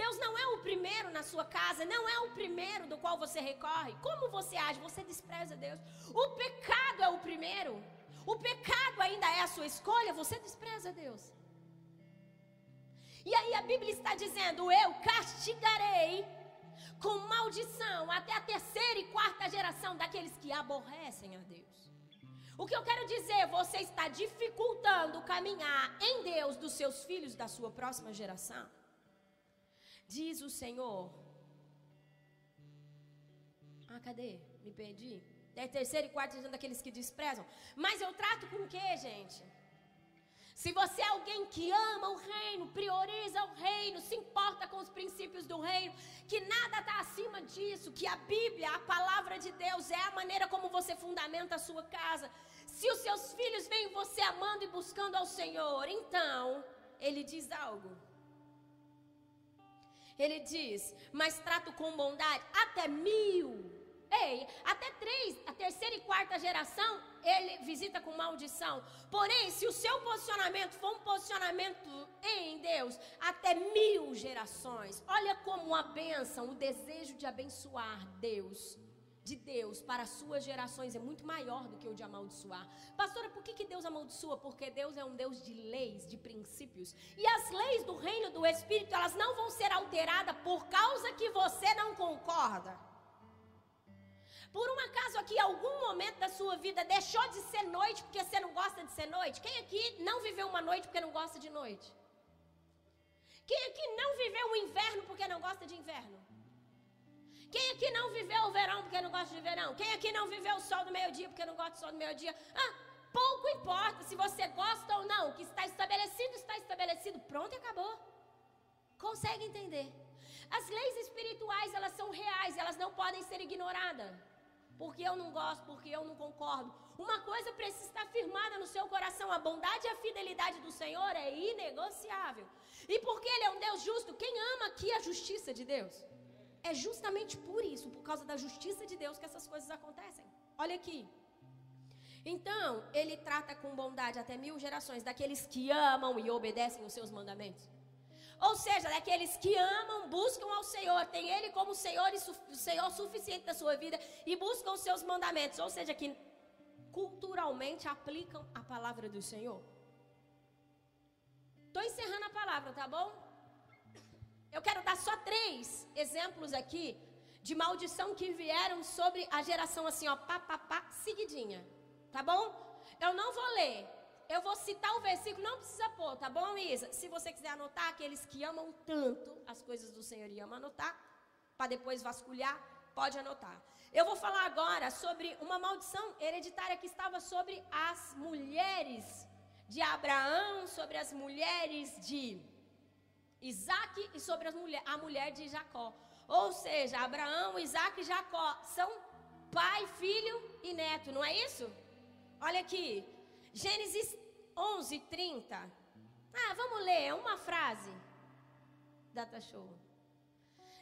Deus não é o primeiro na sua casa, não é o primeiro do qual você recorre. Como você age? Você despreza Deus. O pecado é o primeiro. O pecado ainda é a sua escolha, você despreza Deus. E aí a Bíblia está dizendo: Eu castigarei com maldição até a terceira e quarta geração daqueles que aborrecem a Deus. O que eu quero dizer, você está dificultando caminhar em Deus dos seus filhos da sua próxima geração. Diz o Senhor. Ah, cadê? Me perdi. É terceira e quarta geração daqueles que desprezam. Mas eu trato com o que, gente? Se você é alguém que ama o reino, prioriza o reino, se importa com os princípios do reino, que nada está acima disso, que a Bíblia, a palavra de Deus, é a maneira como você fundamenta a sua casa. Se os seus filhos veem você amando e buscando ao Senhor, então, ele diz algo. Ele diz: Mas trato com bondade até mil Ei, até três, a terceira e quarta geração, ele visita com maldição. Porém, se o seu posicionamento for um posicionamento em Deus, até mil gerações. Olha como a bênção, o desejo de abençoar Deus, de Deus para as suas gerações é muito maior do que o de amaldiçoar. Pastora, por que, que Deus amaldiçoa? Porque Deus é um Deus de leis, de princípios. E as leis do reino do Espírito, elas não vão ser alteradas por causa que você não concorda. Por um acaso aqui, algum momento da sua vida deixou de ser noite porque você não gosta de ser noite? Quem aqui não viveu uma noite porque não gosta de noite? Quem aqui não viveu o inverno porque não gosta de inverno? Quem aqui não viveu o verão porque não gosta de verão? Quem aqui não viveu o sol do meio-dia porque não gosta do sol do meio-dia? Ah, pouco importa se você gosta ou não. O que está estabelecido, está estabelecido. Pronto e acabou. Consegue entender? As leis espirituais, elas são reais, elas não podem ser ignoradas porque eu não gosto, porque eu não concordo. Uma coisa precisa estar firmada no seu coração: a bondade e a fidelidade do Senhor é inegociável. E porque Ele é um Deus justo, quem ama aqui a justiça de Deus? É justamente por isso, por causa da justiça de Deus, que essas coisas acontecem. Olha aqui. Então, ele trata com bondade até mil gerações daqueles que amam e obedecem os seus mandamentos. Ou seja, daqueles que amam, buscam ao Senhor, tem Ele como Senhor e Senhor suficiente da sua vida e buscam os seus mandamentos. Ou seja, que culturalmente aplicam a palavra do Senhor. Estou encerrando a palavra, tá bom? Eu quero dar só três exemplos aqui de maldição que vieram sobre a geração assim, ó, pá, pá, pá, seguidinha. Tá bom? Eu não vou ler, eu vou citar o versículo, não precisa pôr, tá bom, Isa? Se você quiser anotar, aqueles que amam tanto as coisas do Senhor e amam anotar, para depois vasculhar, pode anotar. Eu vou falar agora sobre uma maldição hereditária que estava sobre as mulheres de Abraão, sobre as mulheres de Isaac e sobre mulher, a mulher de Jacó. Ou seja, Abraão, Isaac e Jacó são pai, filho e neto, não é isso? Olha aqui, Gênesis 11, 30. Ah, vamos ler uma frase. Data show.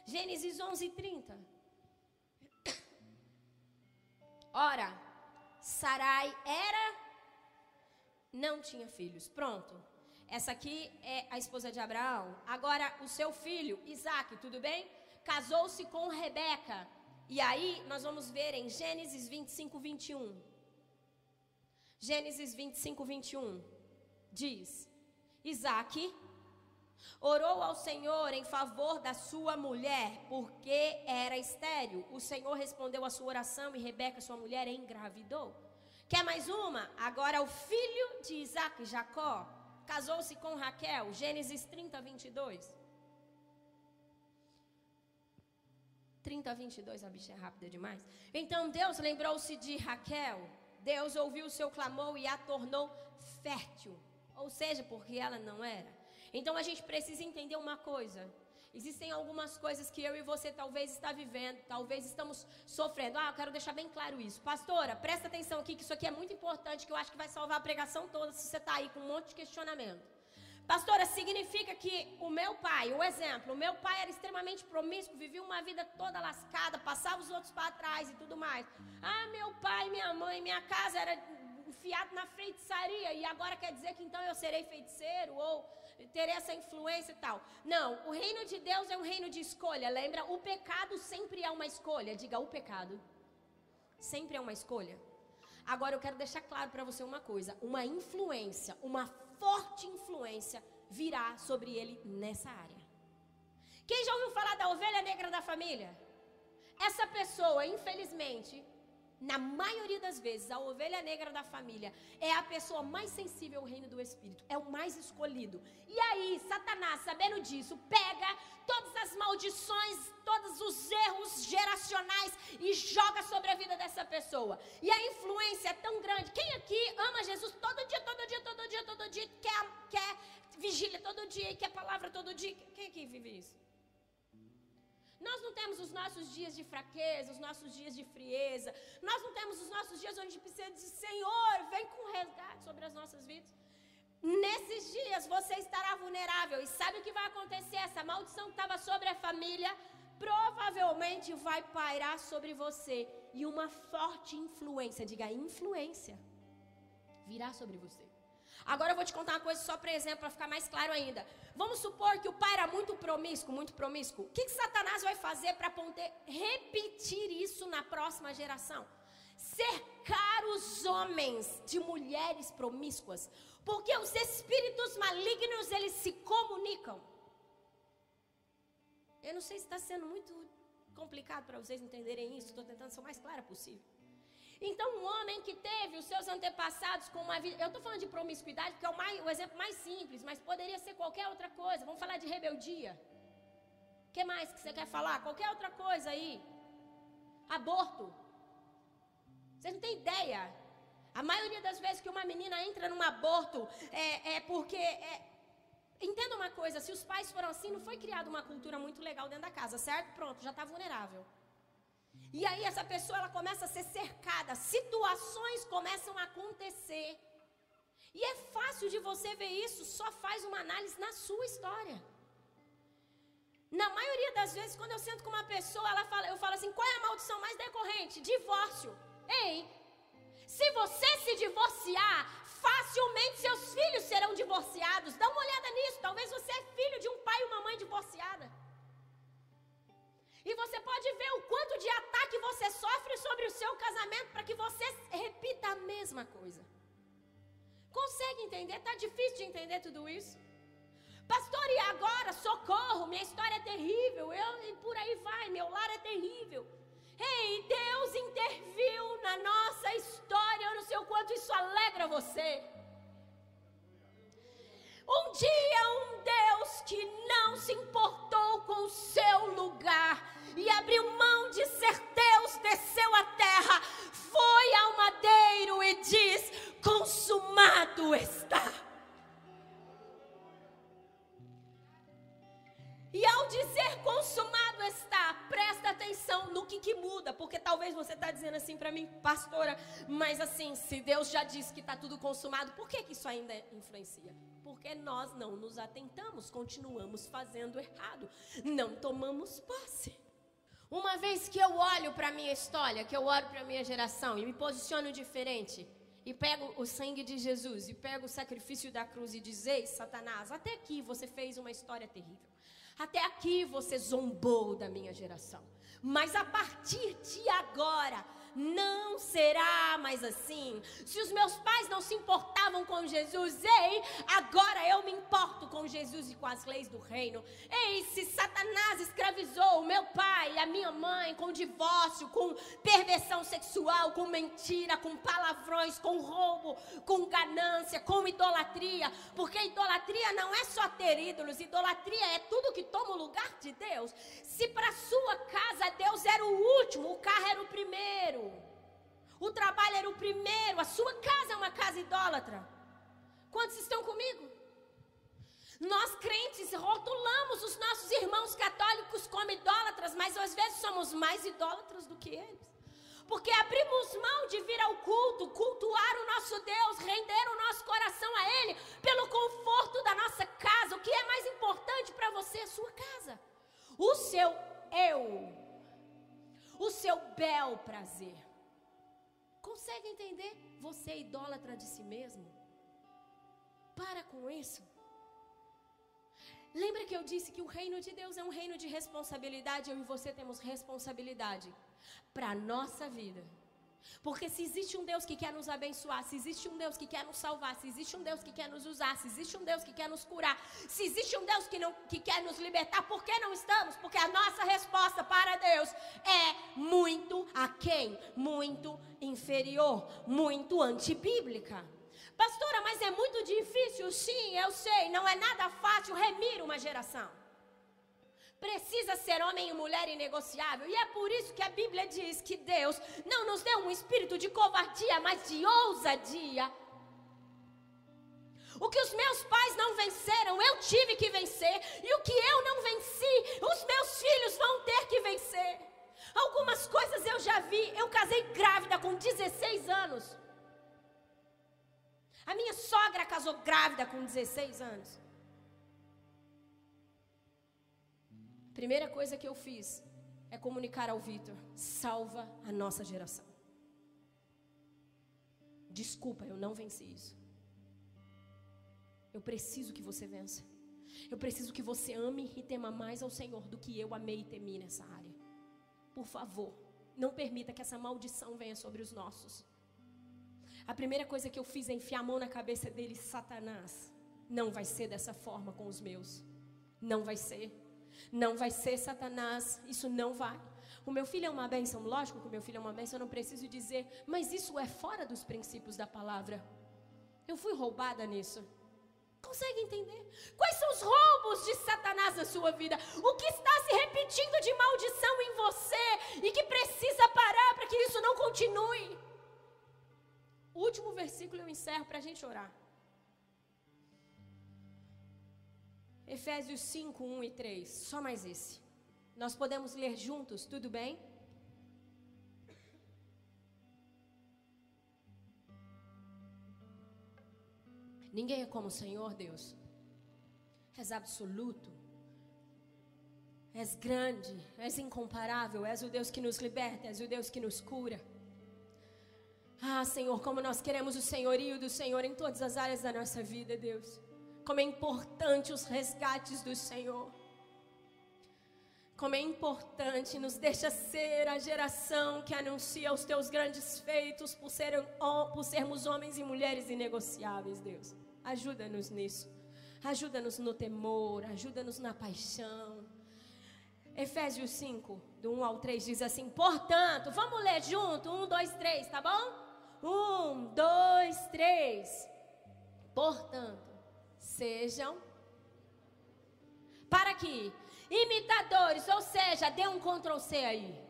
Gênesis 11, 30. Ora, Sarai era, não tinha filhos. Pronto. Essa aqui é a esposa de Abraão. Agora, o seu filho, Isaac, tudo bem? Casou-se com Rebeca. E aí, nós vamos ver em Gênesis 25, 21. Gênesis 25, 21 diz: Isaac orou ao Senhor em favor da sua mulher, porque era estéril. O Senhor respondeu a sua oração e Rebeca, sua mulher, engravidou. Quer mais uma? Agora o filho de Isaac, Jacó, casou-se com Raquel. Gênesis 30, 22. 30 a 22, a bicha é rápida demais. Então Deus lembrou-se de Raquel. Deus ouviu o seu clamor e a tornou fértil. Ou seja, porque ela não era. Então a gente precisa entender uma coisa. Existem algumas coisas que eu e você talvez está vivendo, talvez estamos sofrendo. Ah, eu quero deixar bem claro isso. Pastora, presta atenção aqui que isso aqui é muito importante, que eu acho que vai salvar a pregação toda se você está aí com um monte de questionamento. Pastora, significa que o meu pai, o exemplo, o meu pai era extremamente promíscuo, vivia uma vida toda lascada, passava os outros para trás e tudo mais. Ah, meu pai, minha mãe, minha casa era enfiado na feitiçaria e agora quer dizer que então eu serei feiticeiro ou ter essa influência e tal. Não, o reino de Deus é um reino de escolha. Lembra? O pecado sempre é uma escolha. Diga, o pecado sempre é uma escolha. Agora eu quero deixar claro para você uma coisa: uma influência, uma forte influência virá sobre ele nessa área. Quem já ouviu falar da ovelha negra da família? Essa pessoa, infelizmente, na maioria das vezes, a ovelha negra da família é a pessoa mais sensível ao reino do Espírito, é o mais escolhido. E aí, Satanás, sabendo disso, pega todas as maldições, todos os erros geracionais e joga sobre a vida dessa pessoa. E a influência é tão grande. Quem aqui ama Jesus todo dia, todo dia, todo dia, todo dia, quer, quer vigília todo dia quer palavra todo dia? Quem aqui vive isso? Nós não temos os nossos dias de fraqueza, os nossos dias de frieza. Nós não temos os nossos dias onde precisa dizer, Senhor, vem com resgate sobre as nossas vidas. Nesses dias você estará vulnerável. E sabe o que vai acontecer? Essa maldição que estava sobre a família provavelmente vai pairar sobre você. E uma forte influência, diga influência, virá sobre você. Agora eu vou te contar uma coisa só para exemplo, para ficar mais claro ainda. Vamos supor que o pai era muito promíscuo, muito promíscuo. O que, que Satanás vai fazer para poder repetir isso na próxima geração? Cercar os homens de mulheres promíscuas. Porque os espíritos malignos, eles se comunicam. Eu não sei se está sendo muito complicado para vocês entenderem isso. Estou tentando ser o mais clara possível. Então, um homem que teve os seus antepassados com uma vida. Eu estou falando de promiscuidade porque é o, mais, o, exemplo mais simples, mas poderia ser qualquer outra coisa. Vamos falar de rebeldia. O que mais que você quer falar? Qualquer outra coisa aí. Aborto. Vocês não têm ideia. A maioria das vezes que uma menina entra num aborto é, é porque. É... Entenda uma coisa: se os pais foram assim, não foi criada uma cultura muito legal dentro da casa, certo? Pronto, já está vulnerável. E aí essa pessoa ela começa a ser cercada, situações começam a acontecer. E é fácil de você ver isso, só faz uma análise na sua história. Na maioria das vezes, quando eu sento com uma pessoa, ela fala, eu falo assim: qual é a maldição mais decorrente? Divórcio. Ei, se você se divorciar, facilmente seus filhos serão divorciados. Dá uma olhada nisso. Talvez você é filho de um pai e uma mãe divorciada. E você pode ver o quanto de ataque você sofre sobre o seu casamento para que você repita a mesma coisa. Consegue entender? Tá difícil de entender tudo isso? Pastor, e agora? Socorro, minha história é terrível. Eu e por aí vai, meu lar é terrível. Ei, Deus interviu na nossa história. Eu não sei o quanto isso alegra você. Um dia, um Deus que não se importou com o seu lugar e abriu mão de ser Deus, desceu à terra, foi ao madeiro e diz: Consumado está. E ao dizer consumado está, presta atenção no que, que muda, porque talvez você está dizendo assim para mim, pastora, mas assim, se Deus já disse que está tudo consumado, por que, que isso ainda influencia? Porque nós não nos atentamos, continuamos fazendo errado, não tomamos posse. Uma vez que eu olho para a minha história, que eu olho para a minha geração e me posiciono diferente, e pego o sangue de Jesus, e pego o sacrifício da cruz e diz: Ei, Satanás, até aqui você fez uma história terrível. Até aqui você zombou da minha geração. Mas a partir de agora, não será mais assim. Se os meus pais não se importavam com Jesus, ei, agora eu me importo com Jesus e com as leis do reino. Ei, se Satanás escravizou o meu pai e a minha mãe com divórcio, com perversão sexual, com mentira, com palavrões, com roubo, com ganância, com idolatria, porque idolatria não é só ter ídolos, idolatria é tudo que toma o lugar de Deus. Se para sua casa Deus era o último, o carro era o primeiro. O trabalho era o primeiro, a sua casa é uma casa idólatra. Quantos estão comigo? Nós crentes rotulamos os nossos irmãos católicos como idólatras, mas às vezes somos mais idólatras do que eles. Porque abrimos mão de vir ao culto, cultuar o nosso Deus, render o nosso coração a Ele, pelo conforto da nossa casa. O que é mais importante para você? A sua casa. O seu eu. O seu bel prazer. Consegue entender? Você é idólatra de si mesmo? Para com isso. Lembra que eu disse que o reino de Deus é um reino de responsabilidade? Eu e você temos responsabilidade para a nossa vida. Porque se existe um Deus que quer nos abençoar, se existe um Deus que quer nos salvar, se existe um Deus que quer nos usar, se existe um Deus que quer nos curar, se existe um Deus que, não, que quer nos libertar, por que não estamos? Porque a nossa resposta para Deus é muito aquém, muito inferior, muito antibíblica. Pastora, mas é muito difícil? Sim, eu sei, não é nada fácil remir uma geração. Precisa ser homem e mulher inegociável. E é por isso que a Bíblia diz que Deus não nos deu um espírito de covardia, mas de ousadia. O que os meus pais não venceram, eu tive que vencer. E o que eu não venci, os meus filhos vão ter que vencer. Algumas coisas eu já vi. Eu casei grávida com 16 anos. A minha sogra casou grávida com 16 anos. Primeira coisa que eu fiz é comunicar ao Vitor: salva a nossa geração. Desculpa, eu não venci isso. Eu preciso que você vença. Eu preciso que você ame e tema mais ao Senhor do que eu amei e temi nessa área. Por favor, não permita que essa maldição venha sobre os nossos. A primeira coisa que eu fiz é enfiar a mão na cabeça dele, Satanás. Não vai ser dessa forma com os meus. Não vai ser. Não vai ser Satanás, isso não vai. O meu filho é uma bênção, lógico que o meu filho é uma bênção, eu não preciso dizer, mas isso é fora dos princípios da palavra. Eu fui roubada nisso. Consegue entender? Quais são os roubos de Satanás na sua vida? O que está se repetindo de maldição em você e que precisa parar para que isso não continue? Último versículo eu encerro para a gente orar. Efésios 5, 1 e 3. Só mais esse. Nós podemos ler juntos, tudo bem? Ninguém é como o Senhor Deus. És absoluto. És grande, és incomparável, és o Deus que nos liberta, és o Deus que nos cura. Ah, Senhor, como nós queremos o senhorio do Senhor em todas as áreas da nossa vida, Deus como é importante os resgates do Senhor. Como é importante, nos deixa ser a geração que anuncia os teus grandes feitos por, ser, por sermos homens e mulheres inegociáveis, Deus. Ajuda-nos nisso. Ajuda-nos no temor, ajuda-nos na paixão. Efésios 5, do 1 ao 3, diz assim: Portanto, vamos ler junto? 1, 2, 3, tá bom? 1, 2, 3. Portanto, sejam para que imitadores, ou seja, dê um Ctrl C aí.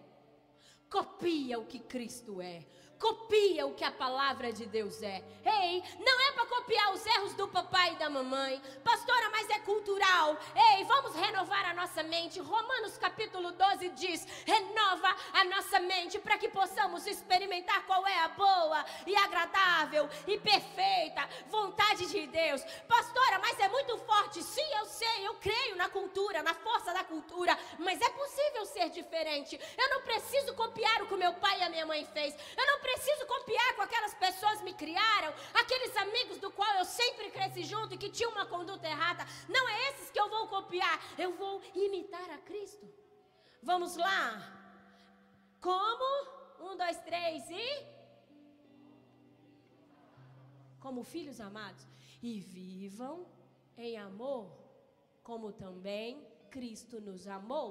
Copia o que Cristo é. Copia o que a palavra de Deus é. Ei, não é para copiar os erros do papai e da mamãe. Pastora, mas é cultural. Ei, vamos renovar a nossa mente. Romanos capítulo 12 diz: renova a nossa mente para que possamos experimentar qual é a boa e agradável e perfeita vontade de Deus. Pastora, mas é muito forte. Sim, eu sei, eu creio na cultura, na força da cultura. Mas é possível ser diferente. Eu não preciso copiar o que meu pai e a minha mãe fez. Eu não preciso copiar com aquelas pessoas que me criaram, aqueles amigos do qual eu sempre cresci junto e que tinham uma conduta errada. Não é esses que eu vou copiar, eu vou imitar a Cristo. Vamos lá. Como? Um, dois, três e. Como filhos amados. E vivam em amor, como também Cristo nos amou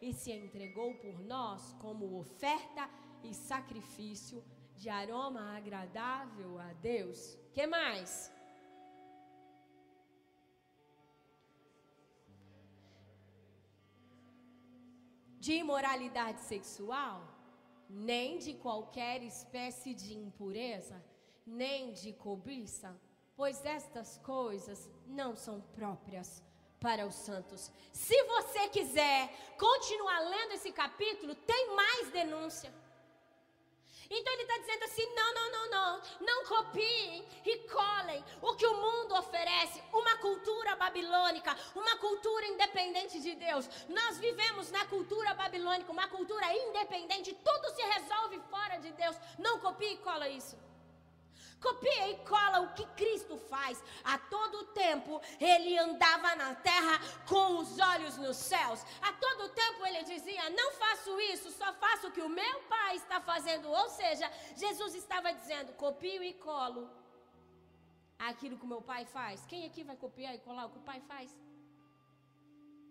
e se entregou por nós como oferta e sacrifício de aroma agradável a Deus. Que mais? De imoralidade sexual, nem de qualquer espécie de impureza, nem de cobiça, pois estas coisas não são próprias para os santos. Se você quiser continuar lendo esse capítulo, tem mais denúncia. Então ele está dizendo assim: não, não, não, não, não copiem e colhem o que o mundo oferece, uma cultura babilônica, uma cultura independente de Deus. Nós vivemos na cultura babilônica, uma cultura independente, tudo se resolve fora de Deus. Não copie e cola isso. Copia e cola o que Cristo faz. A todo tempo ele andava na terra com os olhos nos céus. A todo tempo ele dizia: Não faço isso, só faço o que o meu Pai está fazendo. Ou seja, Jesus estava dizendo: Copio e colo aquilo que o meu Pai faz. Quem aqui vai copiar e colar o que o Pai faz?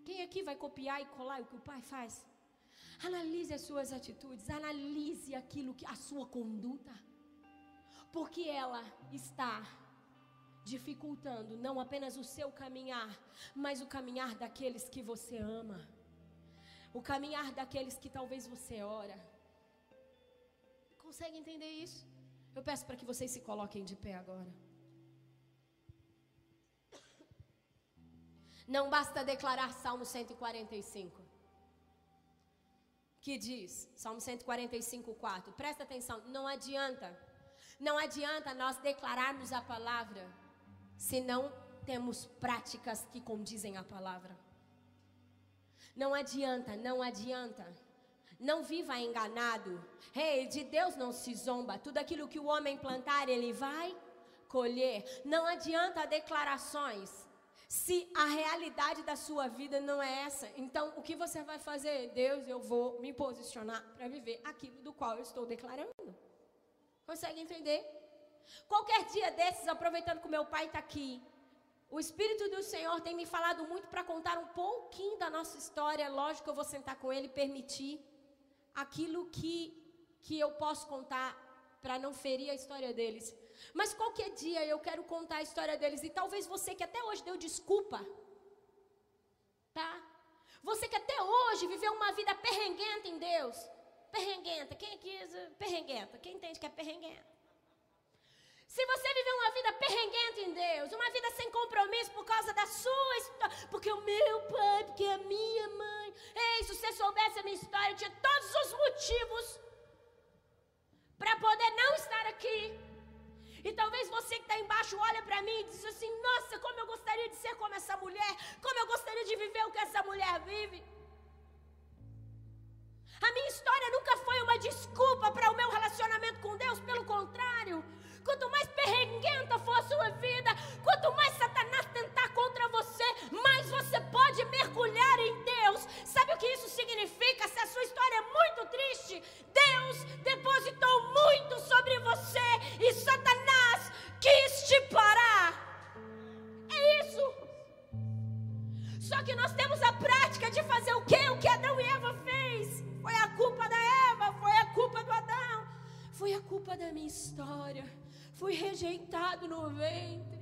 Quem aqui vai copiar e colar o que o Pai faz? Analise as suas atitudes, analise aquilo que a sua conduta porque ela está dificultando não apenas o seu caminhar, mas o caminhar daqueles que você ama, o caminhar daqueles que talvez você ora. Consegue entender isso? Eu peço para que vocês se coloquem de pé agora. Não basta declarar Salmo 145. Que diz, Salmo 145, 4. Presta atenção, não adianta não adianta nós declararmos a palavra se não temos práticas que condizem a palavra. Não adianta, não adianta. Não viva enganado. Ei, hey, de Deus não se zomba. Tudo aquilo que o homem plantar, ele vai colher. Não adianta declarações se a realidade da sua vida não é essa. Então, o que você vai fazer? Deus, eu vou me posicionar para viver aquilo do qual eu estou declarando. Consegue entender? Qualquer dia desses, aproveitando que meu pai está aqui, o Espírito do Senhor tem me falado muito para contar um pouquinho da nossa história. Lógico que eu vou sentar com ele e permitir aquilo que, que eu posso contar para não ferir a história deles. Mas qualquer dia eu quero contar a história deles. E talvez você que até hoje deu desculpa, tá? Você que até hoje viveu uma vida perrenguenta em Deus. Perrenguenta. Quem aqui é perrenguenta? Quem entende que é perrenguenta? Se você viveu uma vida perrenguenta em Deus, uma vida sem compromisso por causa da sua história, porque o meu pai, porque a minha mãe. Ei, se você soubesse a minha história, tinha todos os motivos para poder não estar aqui. E talvez você que está embaixo olha para mim e diz assim: Nossa, como eu gostaria de ser como essa mulher, como eu gostaria de viver o que essa mulher vive. A minha história nunca foi uma desculpa para o meu relacionamento com Deus, pelo contrário. Quanto mais perrenguenta for a sua vida, quanto mais Satanás tentar contra você, mais você pode mergulhar em Deus. Sabe o que isso significa? Se a sua história é muito triste, Deus depositou muito sobre você e Satanás quis te parar. É isso. Só que nós temos a prática de fazer o que? O que Adão e Eva fez. Foi a culpa da Eva, foi a culpa do Adão, foi a culpa da minha história. Fui rejeitado no ventre.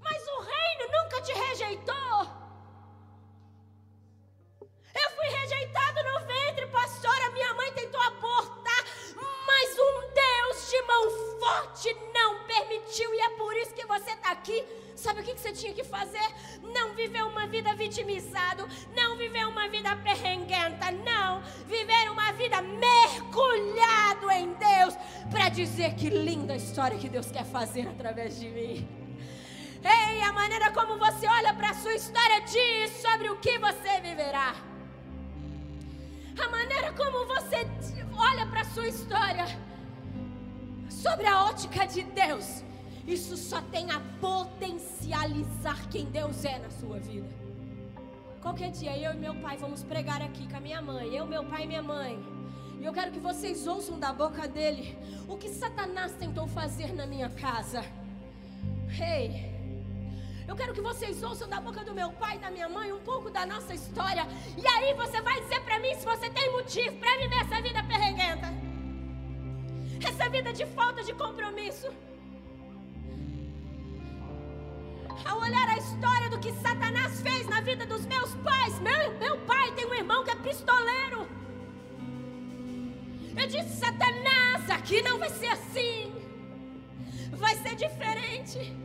Mas o reino nunca te rejeitou. Eu fui rejeitado no ventre, pastora. Minha mãe tentou abortar, mas um de mão forte não permitiu, e é por isso que você está aqui Sabe o que você tinha que fazer? Não viver uma vida vitimizado, não viver uma vida perrenguenta, não. Viver uma vida mergulhado em Deus para dizer que linda história que Deus quer fazer através de mim. Ei, a maneira como você olha para a sua história diz sobre o que você viverá. A maneira como você olha para a sua história sobre a ótica de Deus isso só tem a potencializar quem Deus é na sua vida. Qualquer dia eu e meu pai vamos pregar aqui com a minha mãe, eu, meu pai e minha mãe. E eu quero que vocês ouçam da boca dele o que Satanás tentou fazer na minha casa. Ei. Hey, eu quero que vocês ouçam da boca do meu pai e da minha mãe um pouco da nossa história. E aí você vai dizer para mim se você tem motivo para viver essa vida perreguenta. Essa vida de falta de compromisso. Ao olhar a história do que Satanás fez na vida dos meus pais, meu, meu pai tem um irmão que é pistoleiro. Eu disse: Satanás, aqui não vai ser assim, vai ser diferente.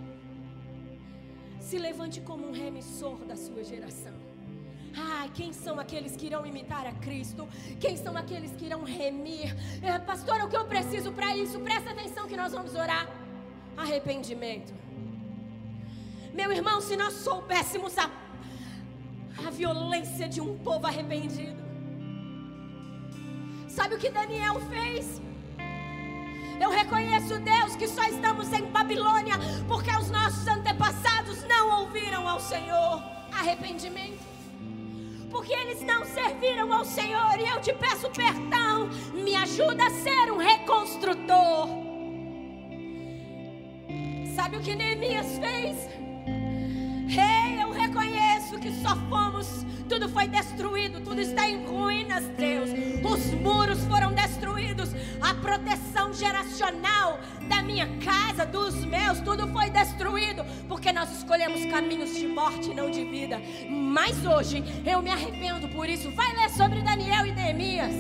Se levante como um remissor da sua geração. Ah, quem são aqueles que irão imitar a Cristo? Quem são aqueles que irão remir? É, pastor, o que eu preciso para isso? Presta atenção que nós vamos orar. Arrependimento. Meu irmão, se nós soubéssemos a, a violência de um povo arrependido, sabe o que Daniel fez? Eu reconheço, Deus, que só estamos em Babilônia porque os nossos antepassados não ouviram ao Senhor. Arrependimento. Porque eles não serviram ao Senhor e eu te peço perdão. Me ajuda a ser um reconstrutor. Sabe o que Neemias fez? Que só fomos, tudo foi destruído, tudo está em ruínas, Deus. Os muros foram destruídos, a proteção geracional da minha casa, dos meus, tudo foi destruído, porque nós escolhemos caminhos de morte e não de vida. Mas hoje eu me arrependo por isso. Vai ler sobre Daniel e Neemias.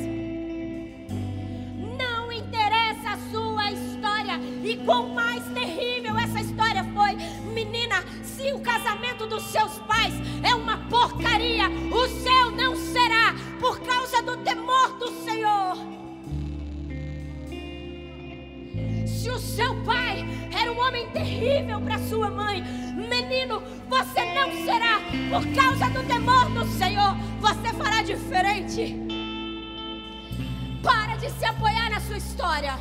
Não interessa a sua história e quão mais terrível casamento dos seus pais é uma porcaria, o céu não será por causa do temor do Senhor. Se o seu pai era um homem terrível para sua mãe, menino, você não será por causa do temor do Senhor, você fará diferente. Para de se apoiar na sua história.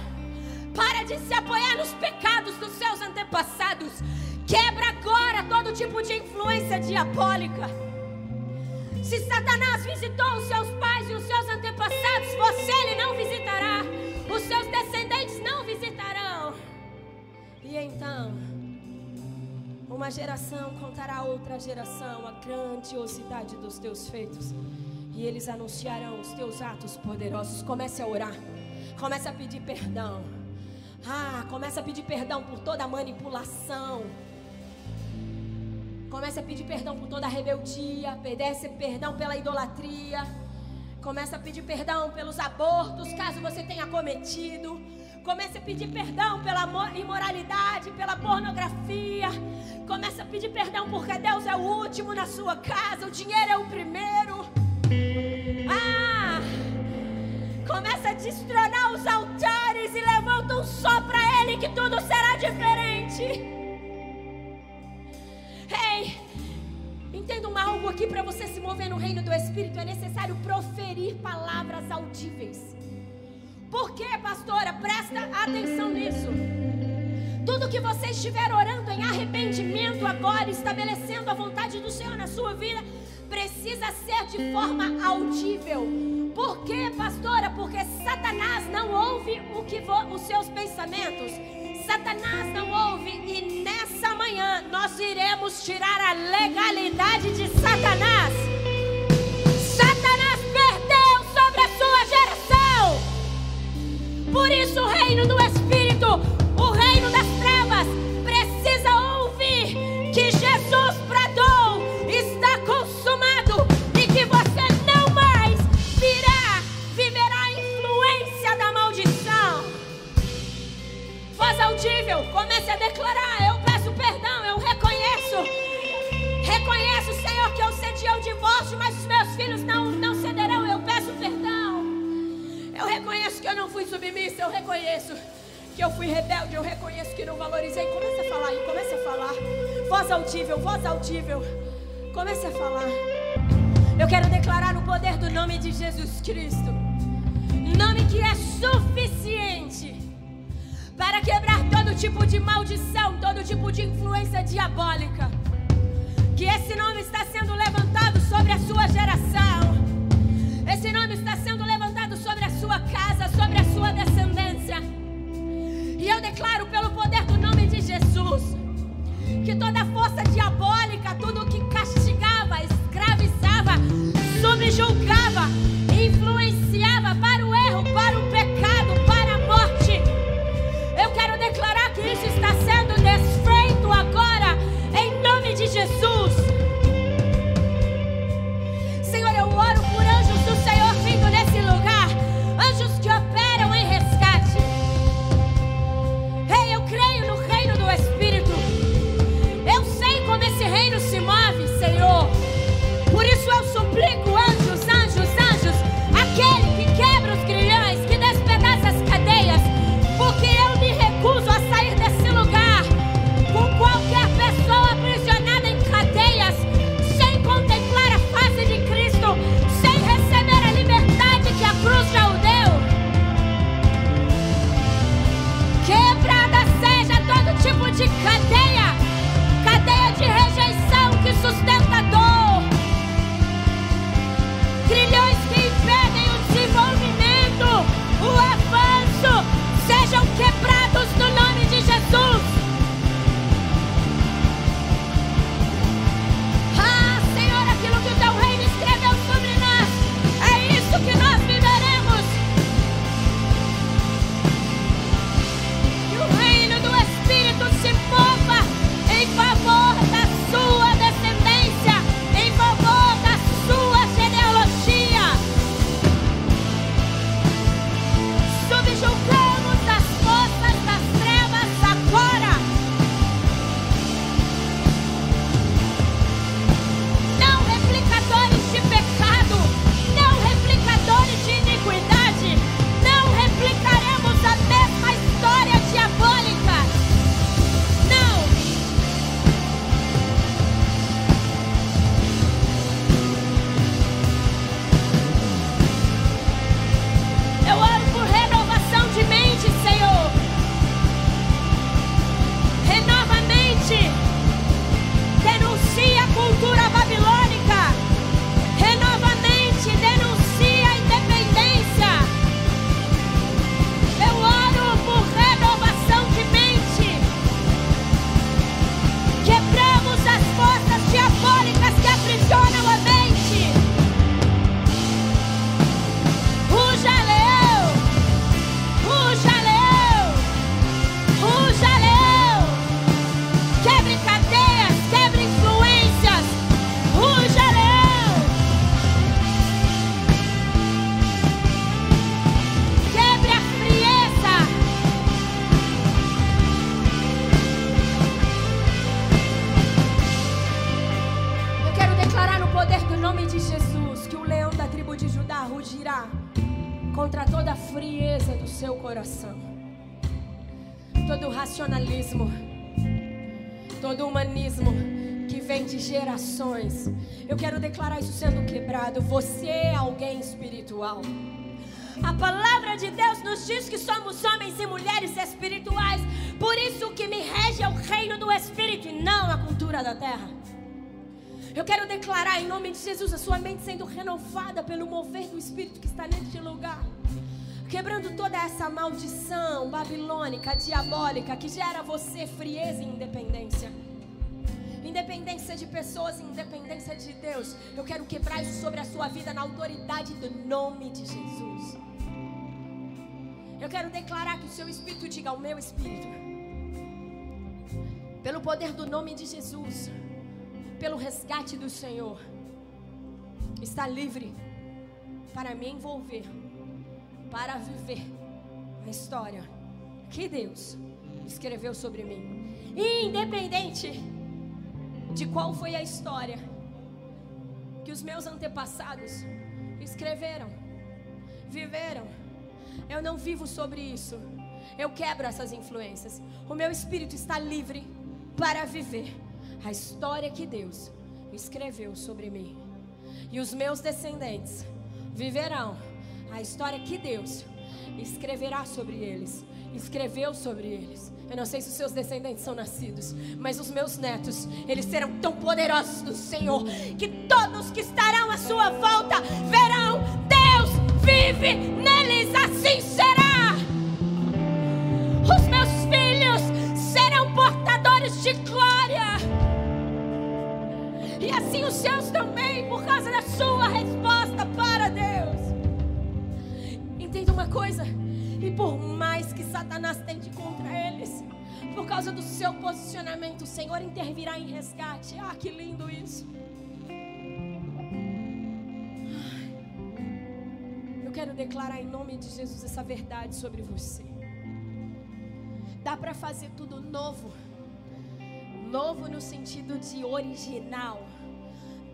Para de se apoiar nos pecados dos seus antepassados. Quebra agora todo tipo de influência diabólica. Se Satanás visitou os seus pais e os seus antepassados, você ele não visitará. Os seus descendentes não visitarão. E então, uma geração contará a outra geração a grandiosidade dos teus feitos. E eles anunciarão os teus atos poderosos. Comece a orar. Comece a pedir perdão. Ah, comece a pedir perdão por toda a manipulação Comece a pedir perdão por toda a rebeldia, pedece perdão pela idolatria. Comece a pedir perdão pelos abortos, caso você tenha cometido. Comece a pedir perdão pela imoralidade, pela pornografia. Comece a pedir perdão porque Deus é o último na sua casa, o dinheiro é o primeiro. Ah! Começa a destronar os altares e levanta um só para Ele que tudo será diferente. Entendam algo aqui para você se mover no reino do Espírito. É necessário proferir palavras audíveis. Por quê, pastora? Presta atenção nisso. Tudo que você estiver orando em arrependimento agora, estabelecendo a vontade do Senhor na sua vida, precisa ser de forma audível. Por quê, pastora? Porque Satanás não ouve o que os seus pensamentos. Satanás não ouve e nessa manhã nós iremos tirar a legalidade de Satanás. Satanás perdeu sobre a sua geração. Por isso o reino do Espírito, Comece a declarar: Eu peço perdão, eu reconheço. Reconheço, Senhor, que eu cedi ao divórcio, mas os meus filhos não, não cederão. Eu peço perdão. Eu reconheço que eu não fui submissa, eu reconheço que eu fui rebelde, eu reconheço que não valorizei. Comece a falar aí, comece a falar. Voz audível, voz audível. Comece a falar. Eu quero declarar no poder do nome de Jesus Cristo. Nome que é suficiente para quebrar todo tipo de maldição, todo tipo de influência diabólica. Que esse nome está sendo levantado sobre a sua geração. Esse nome está sendo levantado sobre a sua casa, sobre a sua descendência. E eu declaro pelo poder do nome de Jesus que toda força diabólica, tudo que castigava, escravizava, subjulgava, somos homens e mulheres espirituais. Por isso o que me rege é o reino do Espírito e não a cultura da terra. Eu quero declarar em nome de Jesus a sua mente sendo renovada pelo mover do Espírito que está neste lugar. Quebrando toda essa maldição babilônica, diabólica, que gera você frieza e independência. Independência de pessoas, independência de Deus. Eu quero quebrar isso sobre a sua vida na autoridade do nome de Jesus. Eu quero declarar que o seu espírito diga ao meu espírito. Pelo poder do nome de Jesus pelo resgate do Senhor, está livre para me envolver, para viver a história que Deus escreveu sobre mim, independente de qual foi a história que os meus antepassados escreveram, viveram. Eu não vivo sobre isso. Eu quebro essas influências. O meu espírito está livre para viver a história que Deus escreveu sobre mim. E os meus descendentes viverão a história que Deus escreverá sobre eles. Escreveu sobre eles. Eu não sei se os seus descendentes são nascidos, mas os meus netos, eles serão tão poderosos do Senhor que todos que estarão à sua volta verão vive neles, assim será. Os meus filhos serão portadores de glória. E assim os seus também, por causa da sua resposta para Deus. Entenda uma coisa, e por mais que Satanás tente contra eles, por causa do seu posicionamento, o Senhor intervirá em resgate. Ah, que lindo isso. Quero declarar em nome de Jesus essa verdade sobre você. Dá para fazer tudo novo. Novo no sentido de original.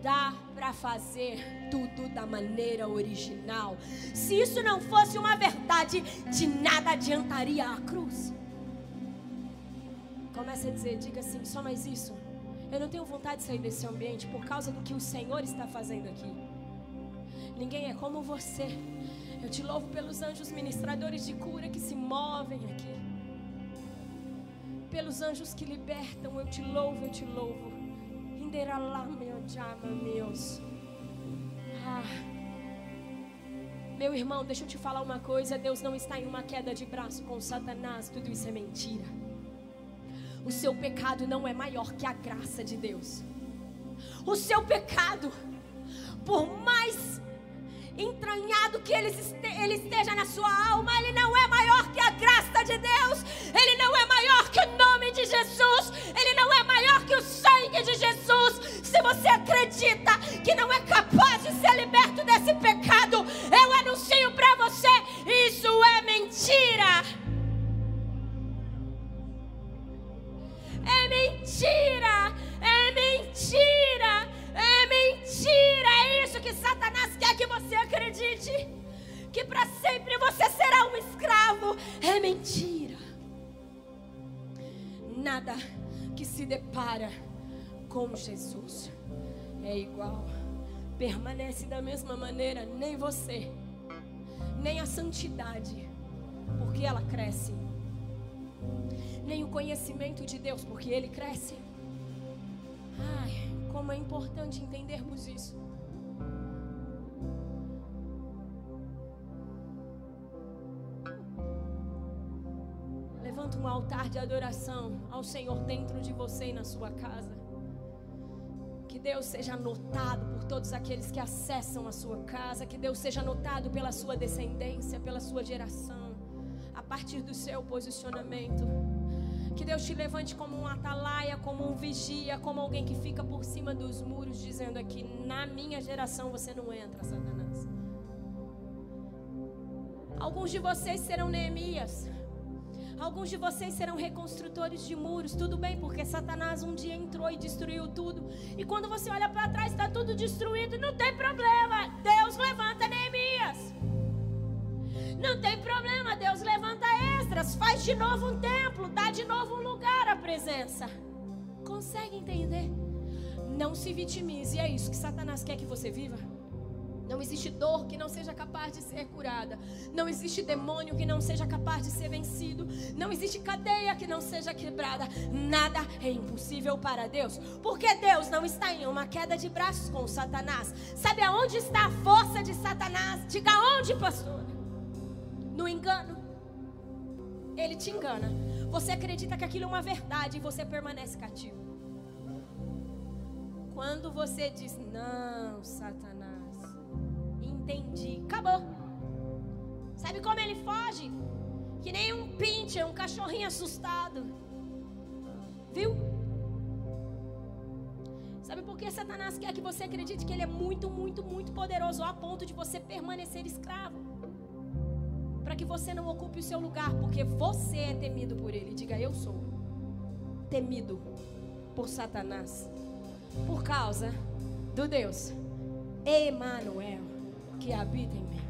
Dá para fazer tudo da maneira original. Se isso não fosse uma verdade, de nada adiantaria a cruz. Comece a dizer, diga assim, só mais isso. Eu não tenho vontade de sair desse ambiente por causa do que o Senhor está fazendo aqui. Ninguém é como você. Eu te louvo pelos anjos ministradores de cura que se movem aqui. Pelos anjos que libertam, eu te louvo, eu te louvo. Inderalá, meu chama, meus. Meu irmão, deixa eu te falar uma coisa. Deus não está em uma queda de braço com Satanás. Tudo isso é mentira. O seu pecado não é maior que a graça de Deus. O seu pecado, por mais entranhado que ele, esteja na sua alma, ele não é maior que a graça de Deus, ele não é maior que o nome de Jesus, ele não é maior que o sangue de Jesus. Se você acredita que não é capaz de ser liberto desse pecado, eu anuncio para você: isso é mentira. É mentira! É mentira! É mentira! É isso que Satanás quer que você acredite. Que para sempre você será um escravo. É mentira. Nada que se depara com Jesus é igual. Permanece da mesma maneira, nem você, nem a santidade, porque ela cresce nem o conhecimento de Deus, porque ele cresce. Ai, como é importante entendermos isso. Levanta um altar de adoração ao Senhor dentro de você e na sua casa. Que Deus seja notado por todos aqueles que acessam a sua casa. Que Deus seja notado pela sua descendência, pela sua geração. A partir do seu posicionamento. Que Deus te levante como um atalaia, como um vigia, como alguém que fica por cima dos muros, dizendo aqui: na minha geração você não entra, Satanás. Alguns de vocês serão Neemias. Alguns de vocês serão reconstrutores de muros. Tudo bem, porque Satanás um dia entrou e destruiu tudo. E quando você olha para trás, está tudo destruído. Não tem problema. Deus levanta Neemias. Não tem problema, Deus levanta extras, faz de novo um templo, de novo um lugar à presença. Consegue entender? Não se vitimize, é isso que Satanás quer que você viva. Não existe dor que não seja capaz de ser curada. Não existe demônio que não seja capaz de ser vencido. Não existe cadeia que não seja quebrada. Nada é impossível para Deus. Porque Deus não está em uma queda de braços com Satanás. Sabe aonde está a força de Satanás? Diga onde, pastor no engano. Ele te engana. Você acredita que aquilo é uma verdade e você permanece cativo. Quando você diz, não, Satanás, entendi, acabou. Sabe como ele foge? Que nem um pincher, um cachorrinho assustado. Viu? Sabe por que Satanás quer que você acredite que ele é muito, muito, muito poderoso a ponto de você permanecer escravo? Para que você não ocupe o seu lugar, porque você é temido por ele. Diga, eu sou temido por Satanás, por causa do Deus Emanuel que habita em mim.